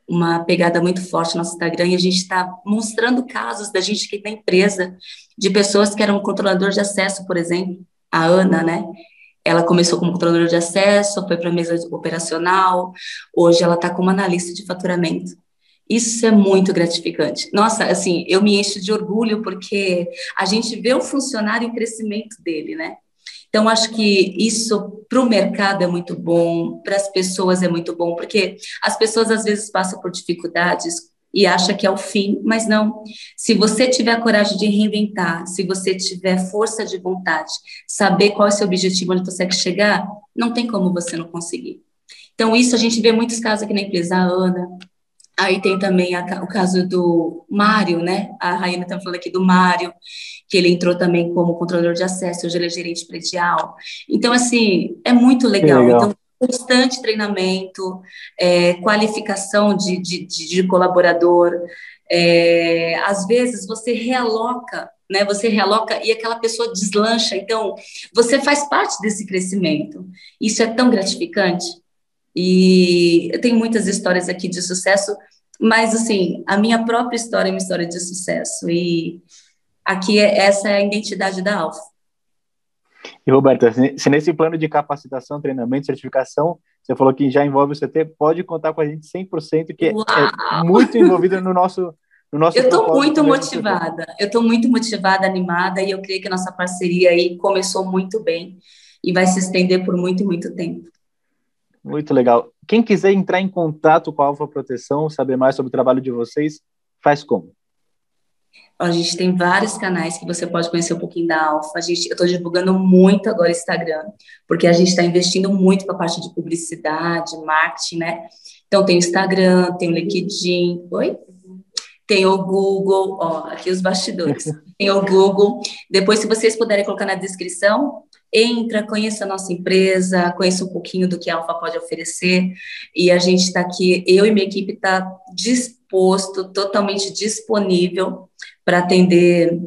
uma pegada muito forte no nosso Instagram, e a gente está mostrando casos da gente aqui na empresa, de pessoas que eram controlador de acesso, por exemplo, a Ana, né? Ela começou como controladora de acesso, foi para a mesa operacional, hoje ela está como analista de faturamento. Isso é muito gratificante. Nossa, assim, eu me encho de orgulho porque a gente vê o funcionário e o crescimento dele, né? Então, acho que isso para o mercado é muito bom, para as pessoas é muito bom, porque as pessoas às vezes passam por dificuldades e acha que é o fim, mas não. Se você tiver a coragem de reinventar, se você tiver força de vontade, saber qual é o seu objetivo, onde você quer chegar, não tem como você não conseguir. Então, isso a gente vê muitos casos aqui na empresa, a Ana, Aí tem também a, o caso do Mário, né? A Rainha está falando aqui do Mário, que ele entrou também como controlador de acesso, hoje ele é gerente predial. Então, assim, é muito legal. legal. Então, constante treinamento, é, qualificação de, de, de colaborador. É, às vezes você realoca, né? Você realoca e aquela pessoa deslancha. Então, você faz parte desse crescimento. Isso é tão gratificante. E eu tenho muitas histórias aqui de sucesso, mas assim, a minha própria história é uma história de sucesso. E aqui é, essa é a identidade da Alfa. E Roberta, se nesse plano de capacitação, treinamento, certificação, você falou que já envolve o CT, pode contar com a gente 100%, que é Uau! é muito envolvido no nosso no nosso Eu estou muito motivada, eu estou muito motivada, animada, e eu creio que a nossa parceria aí começou muito bem e vai se estender por muito, muito tempo. Muito legal. Quem quiser entrar em contato com a Alfa Proteção, saber mais sobre o trabalho de vocês, faz como? A gente tem vários canais que você pode conhecer um pouquinho da Alfa. A gente, eu estou divulgando muito agora o Instagram, porque a gente está investindo muito para a parte de publicidade, marketing, né? Então tem o Instagram, tem o LinkedIn, oi? Tem o Google, ó, aqui os bastidores. Tem o Google. Depois, se vocês puderem colocar na descrição, entra, conheça a nossa empresa, conheça um pouquinho do que a Alfa pode oferecer, e a gente está aqui, eu e minha equipe está disposto, totalmente disponível para atender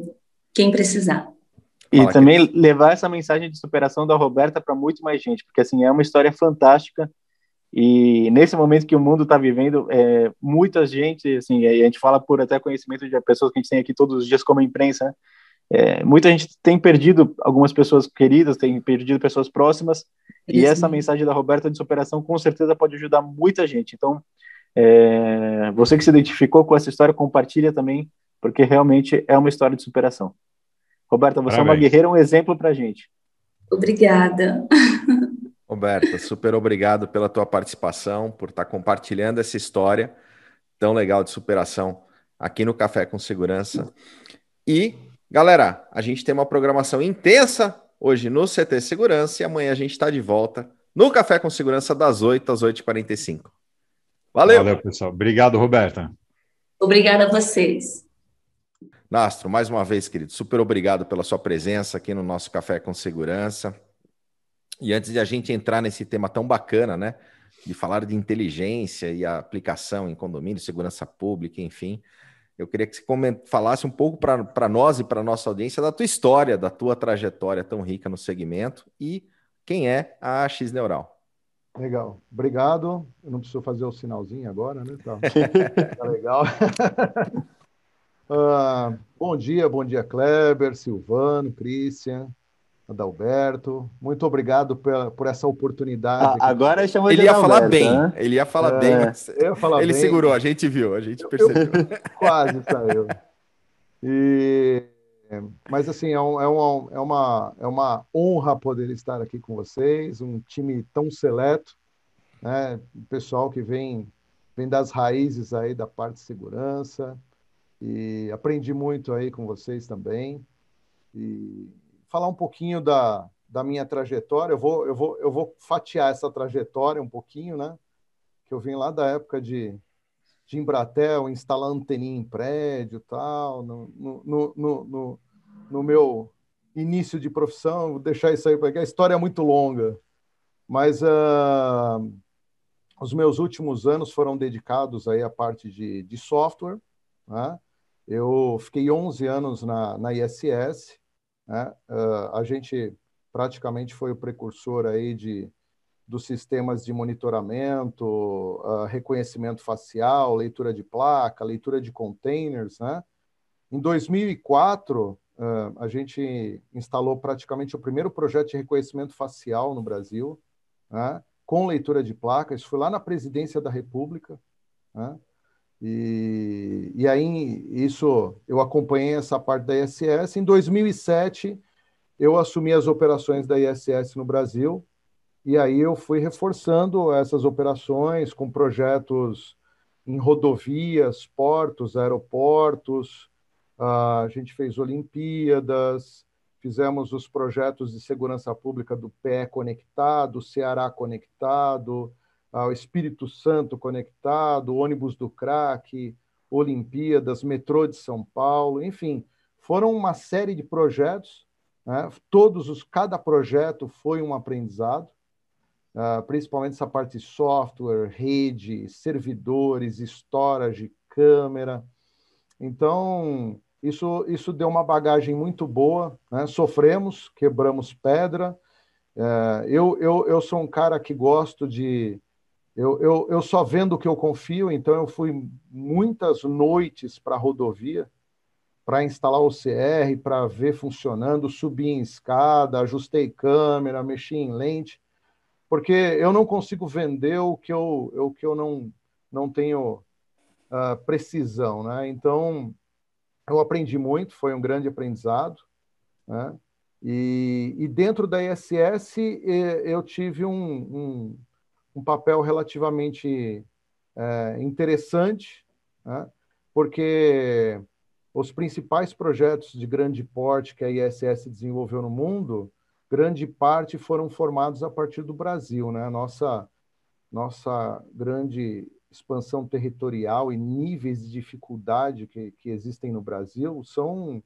quem precisar. E Fala também aqui. levar essa mensagem de superação da Roberta para muito mais gente, porque assim é uma história fantástica e nesse momento que o mundo está vivendo, é, muita gente, assim, a gente fala por até conhecimento de pessoas que a gente tem aqui todos os dias como imprensa, né? É, muita gente tem perdido algumas pessoas queridas, tem perdido pessoas próximas, e essa mensagem da Roberta de superação com certeza pode ajudar muita gente. Então, é, você que se identificou com essa história, compartilha também, porque realmente é uma história de superação. Roberta, você Parabéns. é uma guerreira, um exemplo para gente. Obrigada. Roberta, super obrigado pela tua participação, por estar compartilhando essa história tão legal de superação aqui no Café com Segurança. E Galera, a gente tem uma programação intensa hoje no CT Segurança e amanhã a gente está de volta no Café com Segurança das 8 às 8h45. Valeu! Valeu, pessoal. Obrigado, Roberta. Obrigada a vocês. Nastro, mais uma vez, querido, super obrigado pela sua presença aqui no nosso Café com Segurança. E antes de a gente entrar nesse tema tão bacana, né, de falar de inteligência e aplicação em condomínio, segurança pública, enfim, eu queria que você falasse um pouco para nós e para nossa audiência da tua história, da tua trajetória tão rica no segmento e quem é a X Neural. Legal, obrigado. Eu não preciso fazer o sinalzinho agora, né? Tá, tá legal. uh, bom dia, bom dia, Kleber, Silvano, Christian. Adalberto, muito obrigado por, por essa oportunidade. Ah, agora chamou ele ia falar bem, né? ele ia falar é, bem. Ia falar ele bem. segurou, a gente viu, a gente percebeu. Eu, quase saiu. E, mas assim, é, um, é, uma, é, uma, é uma honra poder estar aqui com vocês, um time tão seleto, né? pessoal que vem, vem das raízes aí da parte de segurança, e aprendi muito aí com vocês também. E falar um pouquinho da, da minha trajetória. Eu vou, eu, vou, eu vou fatiar essa trajetória um pouquinho, né? Que eu vim lá da época de, de Embratel, instalar anteninha em prédio tal, no, no, no, no, no meu início de profissão, vou deixar isso aí, porque a história é muito longa. Mas uh, os meus últimos anos foram dedicados aí à parte de, de software. Né? Eu fiquei 11 anos na, na ISS, né? Uh, a gente praticamente foi o precursor aí de, dos sistemas de monitoramento, uh, reconhecimento facial, leitura de placa, leitura de containers. Né? Em 2004, uh, a gente instalou praticamente o primeiro projeto de reconhecimento facial no Brasil, né? com leitura de placa. Isso foi lá na presidência da República. Né? E, e aí, isso, eu acompanhei essa parte da ISS. Em 2007, eu assumi as operações da ISS no Brasil, e aí eu fui reforçando essas operações com projetos em rodovias, portos, aeroportos, a gente fez Olimpíadas, fizemos os projetos de segurança pública do PE conectado, Ceará conectado, o Espírito Santo conectado, ônibus do crack, Olimpíadas, metrô de São Paulo, enfim, foram uma série de projetos. Né? Todos os, cada projeto foi um aprendizado, uh, principalmente essa parte de software, rede, servidores, storage, câmera. Então, isso, isso deu uma bagagem muito boa. Né? Sofremos, quebramos pedra. Uh, eu, eu, eu sou um cara que gosto de eu, eu, eu só vendo o que eu confio, então eu fui muitas noites para a rodovia para instalar o CR, para ver funcionando, subi em escada, ajustei câmera, mexi em lente, porque eu não consigo vender o que eu, o que eu não, não tenho uh, precisão. Né? Então, eu aprendi muito, foi um grande aprendizado. Né? E, e dentro da ISS, eu tive um, um um papel relativamente é, interessante, né? porque os principais projetos de grande porte que a ISS desenvolveu no mundo, grande parte foram formados a partir do Brasil. Né? Nossa, nossa grande expansão territorial e níveis de dificuldade que, que existem no Brasil são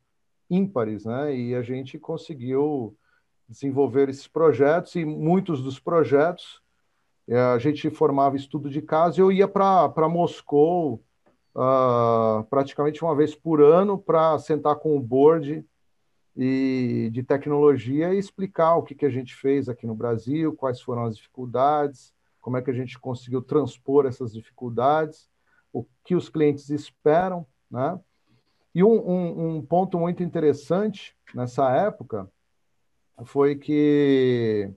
ímpares, né? e a gente conseguiu desenvolver esses projetos, e muitos dos projetos a gente formava estudo de caso e eu ia para Moscou uh, praticamente uma vez por ano para sentar com o board e, de tecnologia e explicar o que, que a gente fez aqui no Brasil, quais foram as dificuldades, como é que a gente conseguiu transpor essas dificuldades, o que os clientes esperam, né? E um, um, um ponto muito interessante nessa época foi que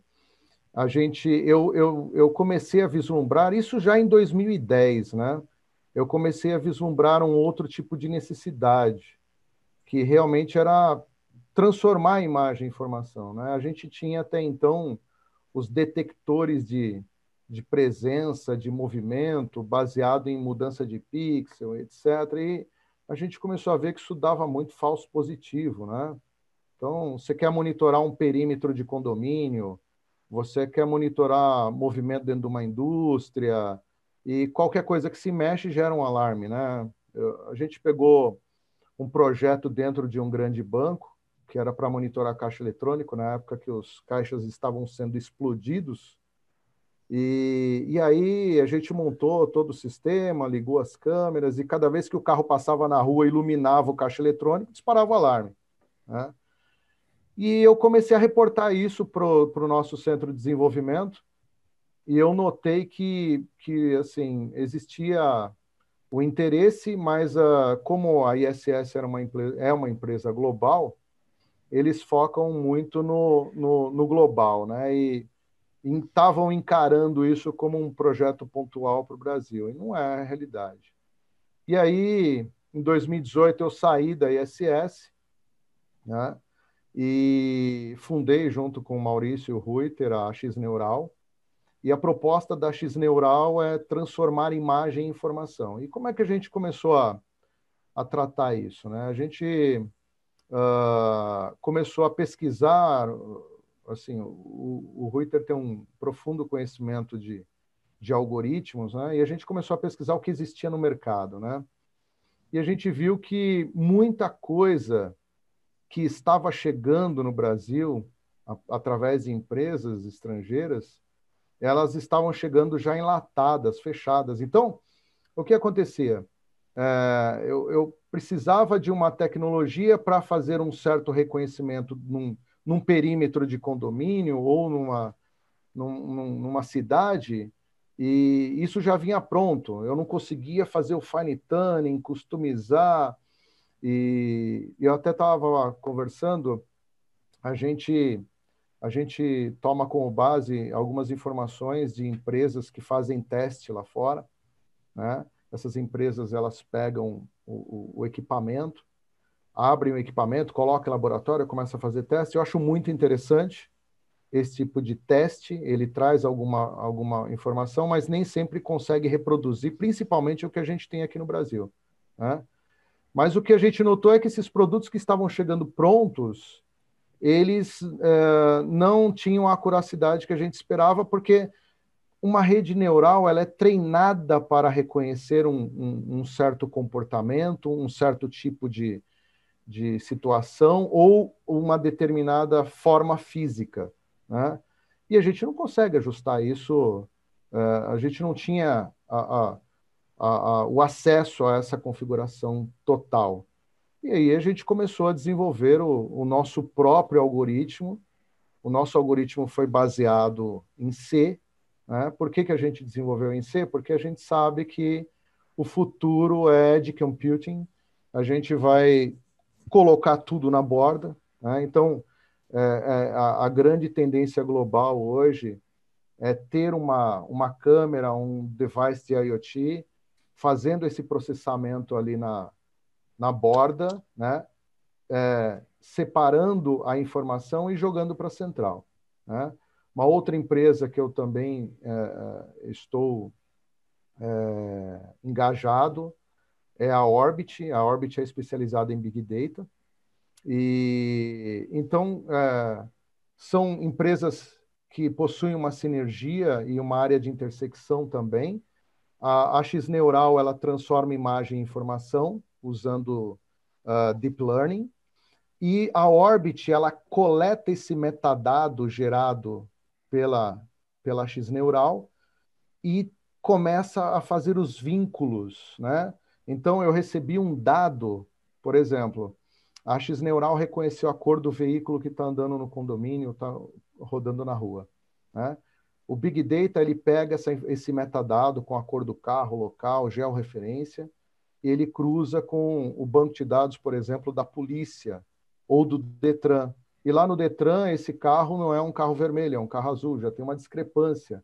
a gente, eu, eu, eu comecei a vislumbrar, isso já em 2010, né? Eu comecei a vislumbrar um outro tipo de necessidade, que realmente era transformar a imagem em informação, né? A gente tinha até então os detectores de, de presença, de movimento, baseado em mudança de pixel, etc. E a gente começou a ver que isso dava muito falso positivo, né? Então, você quer monitorar um perímetro de condomínio, você quer monitorar movimento dentro de uma indústria e qualquer coisa que se mexe gera um alarme, né? Eu, a gente pegou um projeto dentro de um grande banco que era para monitorar caixa eletrônico na época que os caixas estavam sendo explodidos e, e aí a gente montou todo o sistema, ligou as câmeras e cada vez que o carro passava na rua iluminava o caixa eletrônico disparava o alarme, né? E eu comecei a reportar isso para o nosso centro de desenvolvimento e eu notei que, que assim, existia o interesse, mas uh, como a ISS era uma, é uma empresa global, eles focam muito no, no, no global, né? E estavam encarando isso como um projeto pontual para o Brasil, e não é a realidade. E aí, em 2018, eu saí da ISS, né? E fundei junto com Maurício Ruiter a X Neural. E a proposta da X Neural é transformar imagem em informação. E como é que a gente começou a, a tratar isso? Né? A gente uh, começou a pesquisar, assim, o, o tem um profundo conhecimento de, de algoritmos, né? e a gente começou a pesquisar o que existia no mercado. Né? E a gente viu que muita coisa que estava chegando no Brasil a, através de empresas estrangeiras, elas estavam chegando já enlatadas, fechadas. Então, o que acontecia? É, eu, eu, precisava de uma tecnologia para fazer um certo reconhecimento num, num perímetro de condomínio ou numa, num, numa cidade, e isso já vinha pronto. Eu não conseguia fazer o fine tuning, customizar, e eu até estava conversando, a gente a gente toma como base algumas informações de empresas que fazem teste lá fora, né? Essas empresas elas pegam o, o, equipamento, abrem o equipamento, colocam em laboratório, começam a fazer teste. Eu acho muito interessante, esse tipo de teste, ele traz alguma, alguma informação, mas nem sempre consegue reproduzir, principalmente o que a gente tem aqui no Brasil. Né? Mas o que a gente notou é que esses produtos que estavam chegando prontos, eles é, não tinham a acuracidade que a gente esperava, porque uma rede neural ela é treinada para reconhecer um, um, um certo comportamento, um certo tipo de, de situação ou uma determinada forma física. Né? E a gente não consegue ajustar isso, é, a gente não tinha a, a, a, o acesso a essa configuração total. E aí a gente começou a desenvolver o, o nosso próprio algoritmo. O nosso algoritmo foi baseado em C. Né? Por que, que a gente desenvolveu em C? Porque a gente sabe que o futuro é de computing. A gente vai colocar tudo na borda. Né? Então, é, é, a, a, grande tendência global hoje é ter uma, uma câmera, um device de IoT, fazendo esse processamento ali na, na borda, né? É, separando a informação e jogando para a central. Né? Uma outra empresa que eu também é, é estou é, engajado é a Orbit. A Orbit é especializada em Big Data. E então é, são empresas que possuem uma sinergia e uma área de intersecção também. A, a X Neural ela transforma imagem em informação usando uh, deep learning e a Orbit ela coleta esse metadado gerado pela pela X Neural e começa a fazer os vínculos, né? Então eu recebi um dado, por exemplo, a X Neural reconheceu a cor do veículo que está andando no condomínio, está rodando na rua. Né? O Big Data ele pega essa, esse metadado com a cor do carro, local, georreferência, e ele cruza com o banco de dados, por exemplo, da polícia ou do Detran. E lá no Detran, esse carro não é um carro vermelho, é um carro azul, já tem uma discrepância.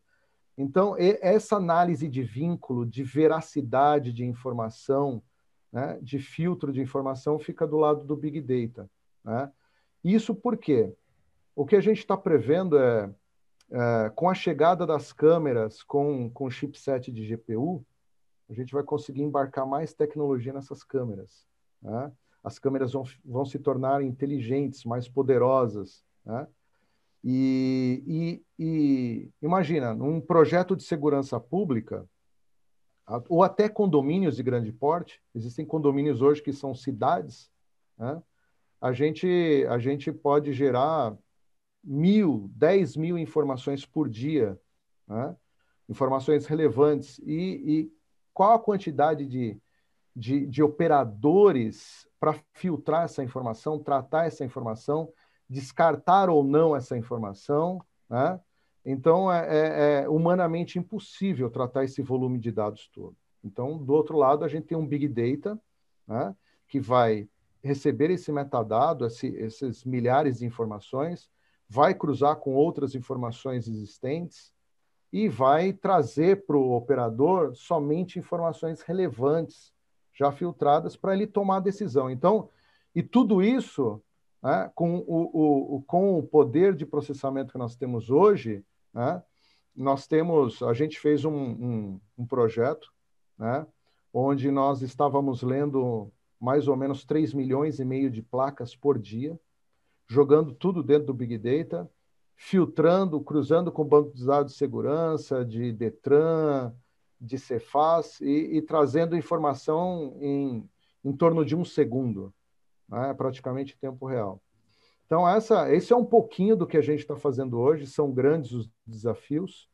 Então, essa análise de vínculo, de veracidade de informação, né, de filtro de informação fica do lado do Big Data. Né? Isso porque o que a gente está prevendo é, é, com a chegada das câmeras com, com chipset de GPU, a gente vai conseguir embarcar mais tecnologia nessas câmeras. Né? As câmeras vão, vão se tornar inteligentes, mais poderosas. Né? E, e, e imagina, num projeto de segurança pública, ou até condomínios de grande porte. Existem condomínios hoje que são cidades. Né? A, gente, a gente pode gerar mil, dez mil informações por dia, né? informações relevantes. E, e, qual a quantidade de, de, de operadores para filtrar essa informação, tratar essa informação, descartar ou não essa informação, né? Então, é, é, é, humanamente impossível tratar esse volume de dados todo. Então, do outro lado, a gente tem um Big Data, né, que vai receber esse metadado, esse, esses milhares de informações, vai cruzar com outras informações existentes e vai trazer para o operador somente informações relevantes, já filtradas, para ele tomar a decisão. Então, e tudo isso, né, com, o, o, com o poder de processamento que nós temos hoje, né? Nós temos, a gente fez um, um, um projeto, né? onde nós estávamos lendo mais ou menos 3 milhões e meio de placas por dia, jogando tudo dentro do Big Data, filtrando, cruzando com o banco de dados de segurança, de Detran, de Cefaz, e, e trazendo informação em, em torno de um segundo, né? praticamente em tempo real. Então, essa, esse é um pouquinho do que a gente está fazendo hoje. São grandes os desafios,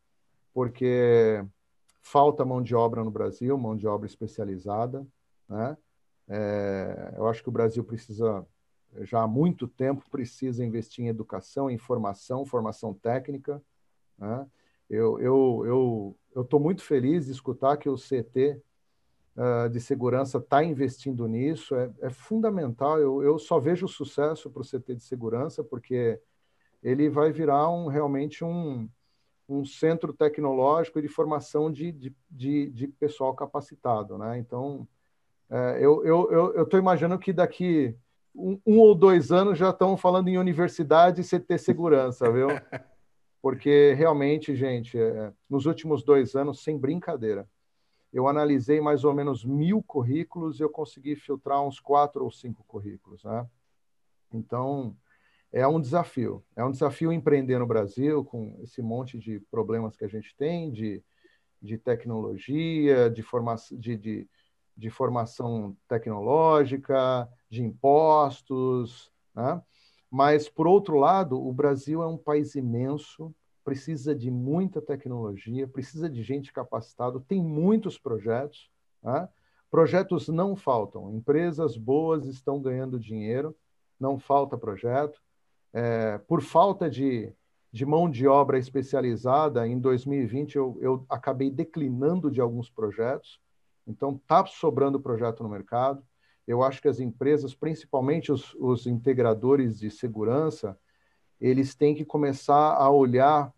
porque falta mão de obra no Brasil, mão de obra especializada. Né? É, eu acho que o Brasil precisa, já há muito tempo, precisa investir em educação, em formação, formação técnica. Né? Eu estou eu, eu, eu muito feliz de escutar que o CT uh, de segurança está investindo nisso, é, é fundamental. Eu, eu, só vejo sucesso para o CT de segurança, porque ele vai virar um, realmente um, um centro tecnológico de formação de, de, de, de pessoal capacitado. Né? Então, é, eu estou eu, eu, imaginando que daqui um, um, ou dois anos já estão falando em universidade e CT segurança, viu? porque realmente, gente, é, nos últimos dois anos, sem brincadeira, eu analisei mais ou menos mil currículos e eu consegui filtrar uns quatro ou cinco currículos, né? Então, é um desafio. É um desafio empreender no Brasil com esse monte de problemas que a gente tem de, de tecnologia, de, forma, de, de, de formação tecnológica, de impostos. Né? Mas, por outro lado, o Brasil é um país imenso, precisa de muita tecnologia, precisa de gente capacitada, tem muitos projetos. Né? Projetos não faltam, empresas boas estão ganhando dinheiro, não falta projeto é, por falta de, de mão de obra especializada, em 2020 eu, eu acabei declinando de alguns projetos, então está sobrando projeto no mercado. Eu acho que as empresas, principalmente os, os integradores de segurança, eles têm que começar a olhar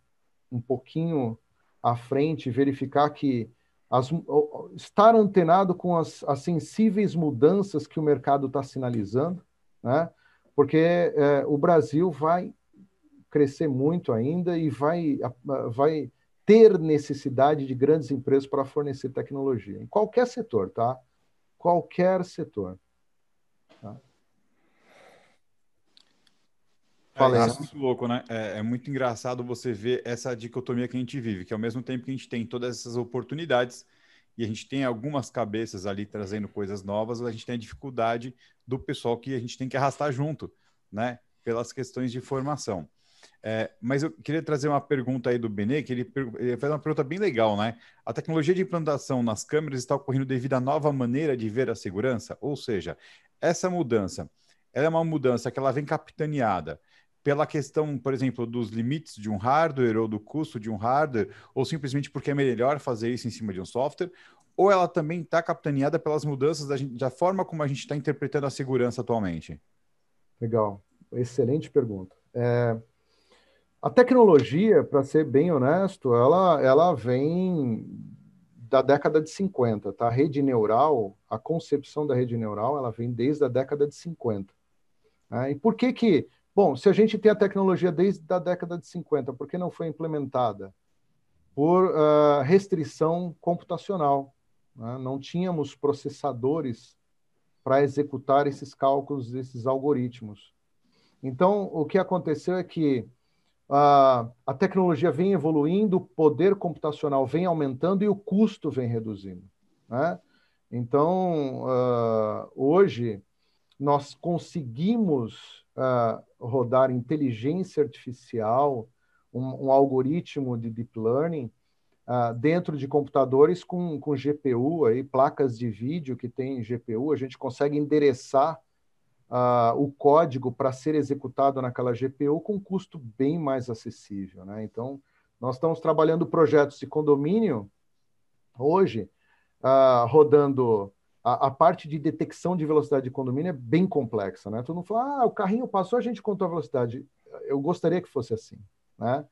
um pouquinho à frente, verificar que as, estar antenado com as, as sensíveis mudanças que o mercado está sinalizando, né? porque é, o Brasil vai crescer muito ainda e vai, vai ter necessidade de grandes empresas para fornecer tecnologia, em qualquer setor, tá? Qualquer setor. Tá? Fala é, é muito louco, né? É, é, muito engraçado você ver essa dicotomia que a gente vive, que ao mesmo tempo que a gente tem todas essas oportunidades e a gente tem algumas cabeças ali trazendo coisas novas, a gente tem a dificuldade do pessoal que a gente tem que arrastar junto, né? Pelas questões de formação. É, mas eu queria trazer uma pergunta aí do Benê, que ele, ele fez uma pergunta bem legal, né? A tecnologia de implantação nas câmeras está ocorrendo devido à nova maneira de ver a segurança? Ou seja, essa mudança, ela é uma mudança que ela vem capitaneada pela questão, por exemplo, dos limites de um hardware ou do custo de um hardware, ou simplesmente porque é melhor fazer isso em cima de um software, ou ela também está capitaneada pelas mudanças da, gente, da, forma como a gente está interpretando a segurança atualmente? Legal, excelente pergunta. É, a tecnologia, para ser bem honesto, ela, ela vem da década de 50, tá? A rede neural, a concepção da rede neural, ela vem desde a década de 50. Né? E por que que Bom, se a gente tem a tecnologia desde a década de 50, por que não foi implementada? Por uh, restrição computacional. Né? Não tínhamos processadores para executar esses cálculos, esses algoritmos. Então, o que aconteceu é que uh, a tecnologia vem evoluindo, o poder computacional vem aumentando e o custo vem reduzindo. Né? Então, uh, hoje, nós conseguimos uh, rodar inteligência artificial, um, um, algoritmo de deep learning uh, dentro de computadores com, com GPU, aí, placas de vídeo que tem GPU, a gente consegue endereçar uh, o código para ser executado naquela GPU com um custo bem mais acessível. Né? Então, nós estamos trabalhando projetos de condomínio hoje, rodando a, a, parte de detecção de velocidade de condomínio é bem complexa, né? Todo mundo fala, ah, o carrinho passou, a gente contou a velocidade. Eu gostaria que fosse assim, né?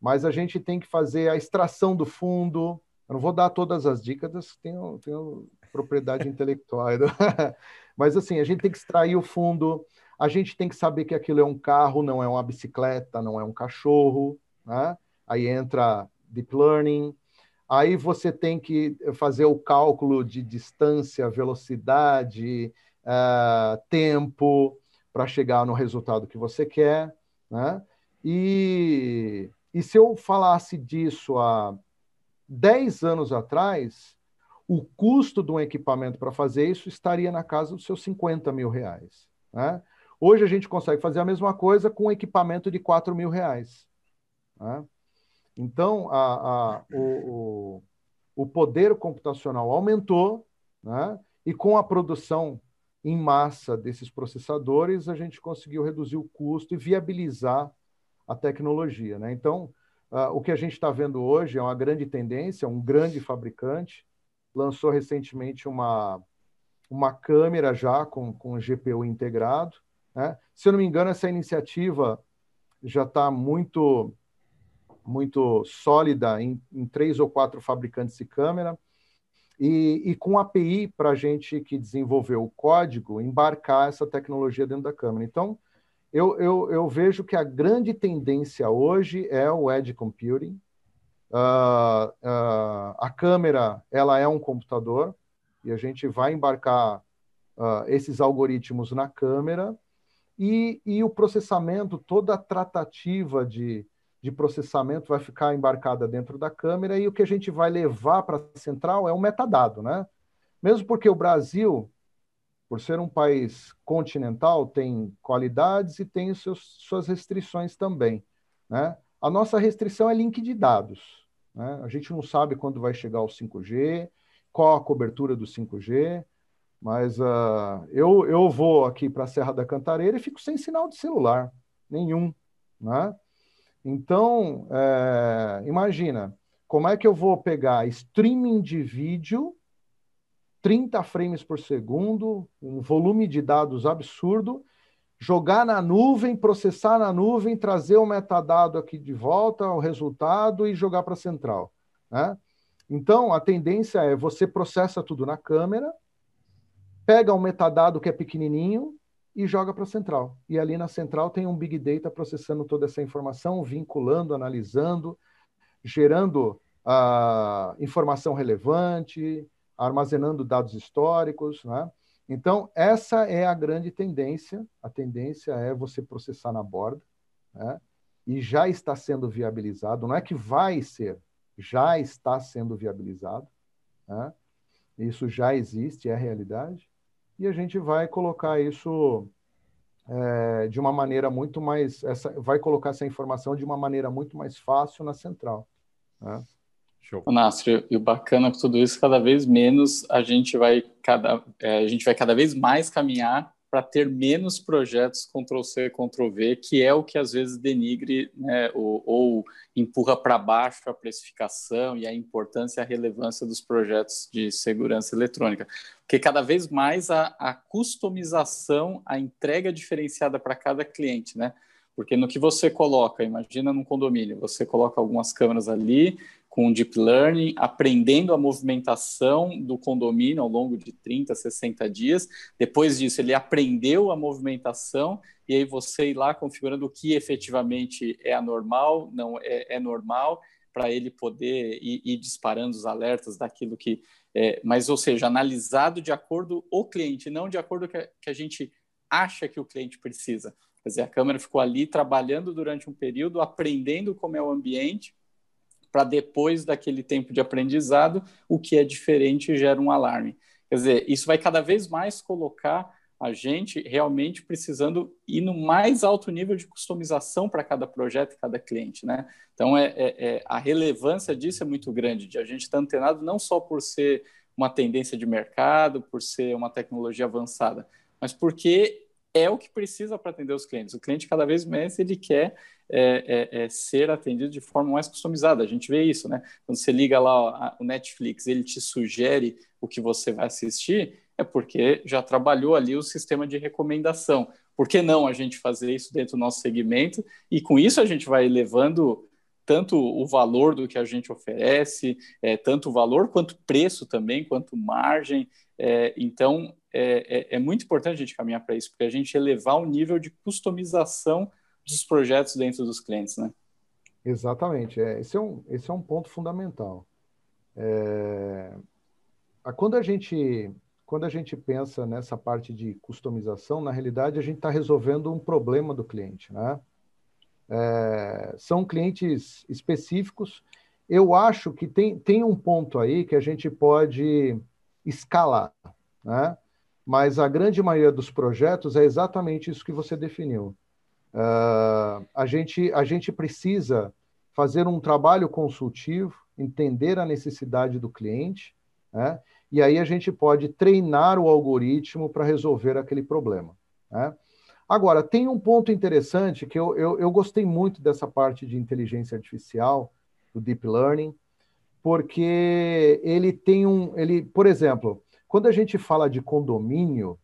Mas a gente tem que fazer a extração do fundo. Eu não vou dar todas as dicas, tenho, tenho propriedade intelectual. Mas assim, a gente tem que extrair o fundo, a gente tem que saber que aquilo é um carro, não é uma bicicleta, não é um cachorro, né? Aí entra deep learning, Aí você tem que fazer o cálculo de distância, velocidade, uh, tempo, para chegar no resultado que você quer. Né? E, e se eu falasse disso há 10 anos atrás, o custo de um equipamento para fazer isso estaria na casa dos seus 50 mil reais. Né? Hoje a gente consegue fazer a mesma coisa com um equipamento de 4 mil reais. Né? Então, a, a, o, o, poder computacional aumentou, né? e com a produção em massa desses processadores, a gente conseguiu reduzir o custo e viabilizar a tecnologia. Né? Então, uh, o que a gente está vendo hoje é uma grande tendência, um grande fabricante lançou recentemente uma, uma câmera já com, com GPU integrado. Né? Se eu não me engano, essa iniciativa já está muito muito sólida em, em três ou quatro fabricantes de câmera, e, e com API para a gente que desenvolveu o código embarcar essa tecnologia dentro da câmera. Então, eu, eu, eu vejo que a grande tendência hoje é o edge computing. Uh, uh, a câmera ela é um computador e a gente vai embarcar uh, esses algoritmos na câmera e, e o processamento, toda a tratativa de, de processamento vai ficar embarcada dentro da câmera e o que a gente vai levar para a central é um metadado, né? Mesmo porque o Brasil por ser um país continental, tem qualidades e tem seus, suas restrições também. Né? A nossa restrição é link de dados. Né? A gente não sabe quando vai chegar o 5G, qual a cobertura do 5G, mas uh, eu, eu vou aqui para a Serra da Cantareira e fico sem sinal de celular, nenhum. Né? Então, é, imagina, como é que eu vou pegar streaming de vídeo 30 frames por segundo, um volume de dados absurdo, jogar na nuvem, processar na nuvem, trazer o metadado aqui de volta, o resultado e jogar para a central. Né? Então, a tendência é você processa tudo na câmera, pega um metadado que é pequenininho e joga para a central. E ali na central tem um Big Data processando toda essa informação, vinculando, analisando, gerando uh, informação relevante, armazenando dados históricos, né? Então, essa é a grande tendência. A tendência é você processar na borda, né? e já está sendo viabilizado. Não é que vai ser, já está sendo viabilizado. Né? Isso já existe, é realidade. E a gente vai colocar isso é, de uma maneira muito mais. Essa, vai colocar essa informação de uma maneira muito mais fácil na central. Né? Show. Nastro, e o bacana com tudo isso, cada vez menos a gente vai cada, é, a gente vai cada vez mais caminhar para ter menos projetos Ctrl-C, Ctrl-V, que é o que às vezes denigre né, ou, ou empurra para baixo a precificação e a importância e a relevância dos projetos de segurança eletrônica. Porque cada vez mais a, a customização, a entrega diferenciada para cada cliente, né? Porque no que você coloca, imagina num condomínio, você coloca algumas câmeras ali, com deep learning, aprendendo a movimentação do condomínio ao longo de 30, 60 dias. Depois disso, ele aprendeu a movimentação e aí você ir lá configurando o que efetivamente é anormal, não é, é normal, para ele poder ir, ir, disparando os alertas daquilo que. É, mas, ou seja, analisado de acordo o cliente, não de acordo com que, que a gente acha que o cliente precisa. Quer dizer, a câmera ficou ali trabalhando durante um período, aprendendo como é o ambiente, para depois daquele tempo de aprendizado, o que é diferente gera um alarme. Quer dizer, isso vai cada vez mais colocar a gente realmente precisando ir no mais alto nível de customização para cada projeto e cada cliente, né? Então, é, é, é, a relevância disso é muito grande, de a gente estar tá antenado não só por ser uma tendência de mercado, por ser uma tecnologia avançada, mas porque é o que precisa para atender os clientes. O cliente, cada vez mais, ele quer é, é, é, ser atendido de forma mais customizada. A gente vê isso, né? Quando você liga lá ó, o Netflix, ele te sugere o que você vai assistir, é porque já trabalhou ali o sistema de recomendação. Por que não a gente fazer isso dentro do nosso segmento? E com isso a gente vai elevando tanto o valor do que a gente oferece, é, tanto o valor quanto preço também, quanto margem. É, então, é, é, é, muito importante a gente caminhar para isso, porque a gente elevar o nível de customização dos projetos dentro dos clientes, né? Exatamente. É, esse, é um, esse é um ponto fundamental. É, quando, a gente, quando a gente pensa nessa parte de customização, na realidade, a gente está resolvendo um problema do cliente, né? É, são clientes específicos. Eu acho que tem, tem um ponto aí que a gente pode escalar, né? mas a grande maioria dos projetos é exatamente isso que você definiu. Uh, a, gente, a gente precisa fazer um trabalho consultivo, entender a necessidade do cliente, né? e aí a gente pode treinar o algoritmo para resolver aquele problema. Né? Agora, tem um ponto interessante que eu, eu, eu gostei muito dessa parte de inteligência artificial, do deep learning, porque ele tem um. Ele, por exemplo, quando a gente fala de condomínio,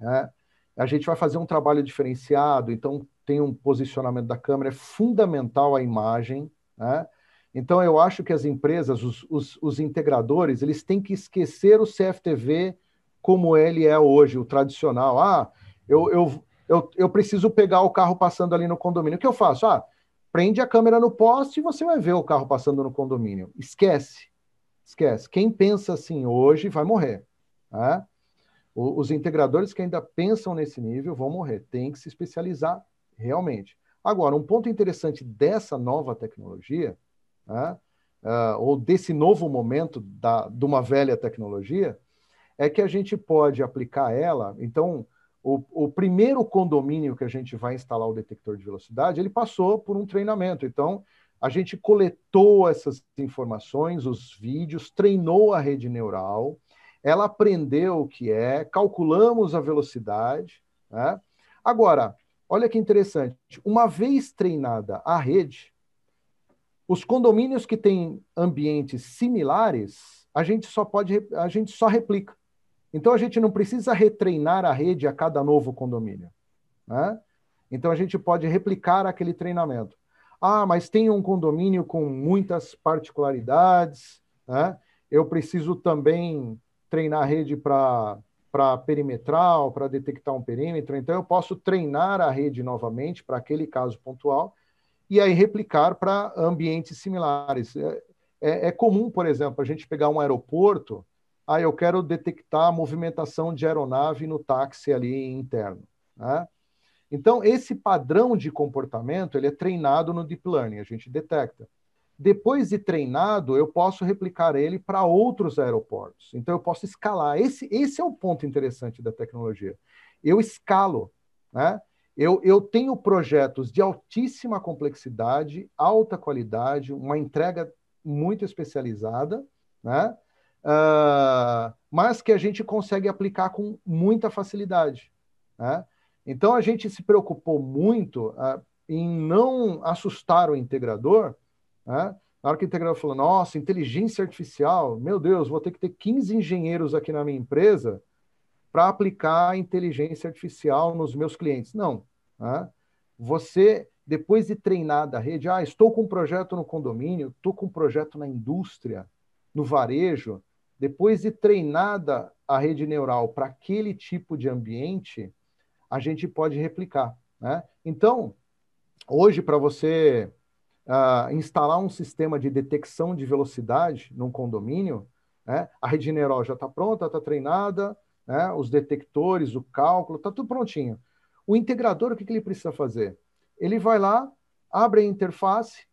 né, a gente vai fazer um trabalho diferenciado, então tem um posicionamento da câmera, é fundamental a imagem. Né? Então, eu acho que as empresas, os, os, os, integradores, eles têm que esquecer o CFTV como ele é hoje, o tradicional. Ah, eu, eu, eu, eu preciso pegar o carro passando ali no condomínio. O que eu faço? Ah, prende a câmera no poste e você vai ver o carro passando no condomínio. Esquece. Esquece. Quem pensa assim hoje vai morrer. Né? Os integradores que ainda pensam nesse nível vão morrer. Tem que se especializar realmente. Agora, um ponto interessante dessa nova tecnologia, né, uh, ou desse novo momento da, de uma velha tecnologia, é que a gente pode aplicar ela. Então, o, o, primeiro condomínio que a gente vai instalar o detector de velocidade, ele passou por um treinamento. Então, a gente coletou essas informações, os vídeos, treinou a rede neural, ela aprendeu o que é, calculamos a velocidade. Né? Agora, olha que interessante, uma vez treinada a rede, os condomínios que têm ambientes similares, a gente só pode, a gente só replica. Então a gente não precisa retreinar a rede a cada novo condomínio. Né? Então a gente pode replicar aquele treinamento. Ah, mas tem um condomínio com muitas particularidades, né? eu preciso também treinar a rede para para perimetral, para detectar um perímetro, então eu posso treinar a rede novamente para aquele caso pontual e aí replicar para ambientes similares. É, é, é, comum, por exemplo, a gente pegar um aeroporto ah, eu quero detectar a movimentação de aeronave no táxi ali interno. Né? Então, esse padrão de comportamento ele é treinado no Deep Learning, a gente detecta. Depois de treinado, eu posso replicar ele para outros aeroportos. Então, eu posso escalar. Esse, esse é o ponto interessante da tecnologia. Eu escalo. Né? Eu, eu tenho projetos de altíssima complexidade, alta qualidade, uma entrega muito especializada, né? uh, mas que a gente consegue aplicar com muita facilidade. Né? Então, a gente se preocupou muito uh, em não assustar o integrador. Né? Na hora que o integrador falou, nossa, inteligência artificial, meu Deus, vou ter que ter 15 engenheiros aqui na minha empresa para aplicar inteligência artificial nos meus clientes. Não. Né? Você, depois de treinar da rede, ah, estou com um projeto no condomínio, estou com um projeto na indústria, no varejo, depois de treinada a rede neural para aquele tipo de ambiente, a gente pode replicar. Né? Então, hoje, para você uh, instalar um sistema de detecção de velocidade num condomínio, né, a rede neural já está pronta, está treinada, né, os detectores, o cálculo, está tudo prontinho. O integrador, o que, que ele precisa fazer? Ele vai lá, abre a interface,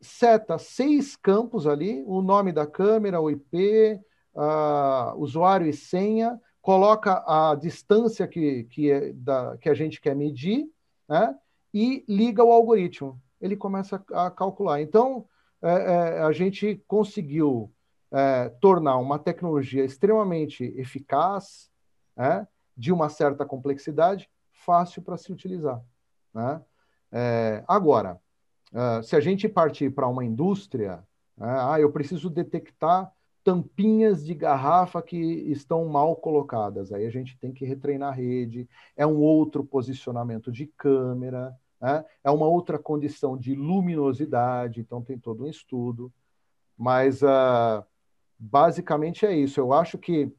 seta seis campos ali, o nome da câmera, o IP, uh, usuário e senha, coloca a distância que, que, é da, que a gente quer medir, né? e liga o algoritmo. Ele começa a, calcular. Então, é, é, a gente conseguiu é, tornar uma tecnologia extremamente eficaz, né? de uma certa complexidade, fácil para se utilizar. Né? É, agora, Uh, se a gente partir para uma indústria, né, ah, eu preciso detectar tampinhas de garrafa que estão mal colocadas. Aí a gente tem que retreinar a rede, é um outro posicionamento de câmera, né? é uma outra condição de luminosidade, então tem todo um estudo. Mas uh, basicamente é isso. Eu acho que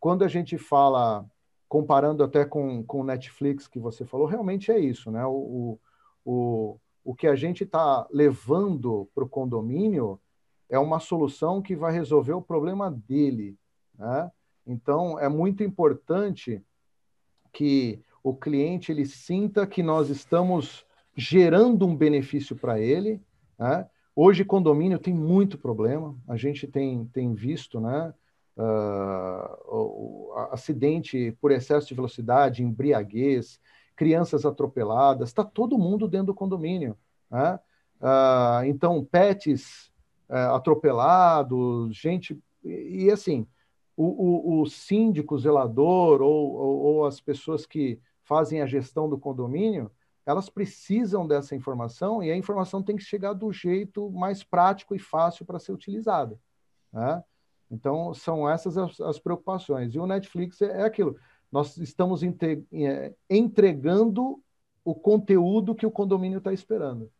quando a gente fala, comparando até com o Netflix que você falou, realmente é isso, né? O, o, o que a gente está levando para o condomínio é uma solução que vai resolver o problema dele. Né? Então, é muito importante que o cliente ele sinta que nós estamos gerando um benefício para ele. Né? Hoje, condomínio tem muito problema. A gente tem, tem visto, né? Uh, acidente por excesso de velocidade, embriaguez, crianças atropeladas, está todo mundo dentro do condomínio. Né? Ah, então, pets é, atropelados, gente. E, e assim, o, o, o, síndico, zelador ou, ou, ou as pessoas que fazem a gestão do condomínio, elas precisam dessa informação e a informação tem que chegar do jeito mais prático e fácil para ser utilizada. Né? Então, são essas as, as, preocupações. E o Netflix é, é aquilo nós estamos é, entregando o conteúdo que o condomínio está esperando.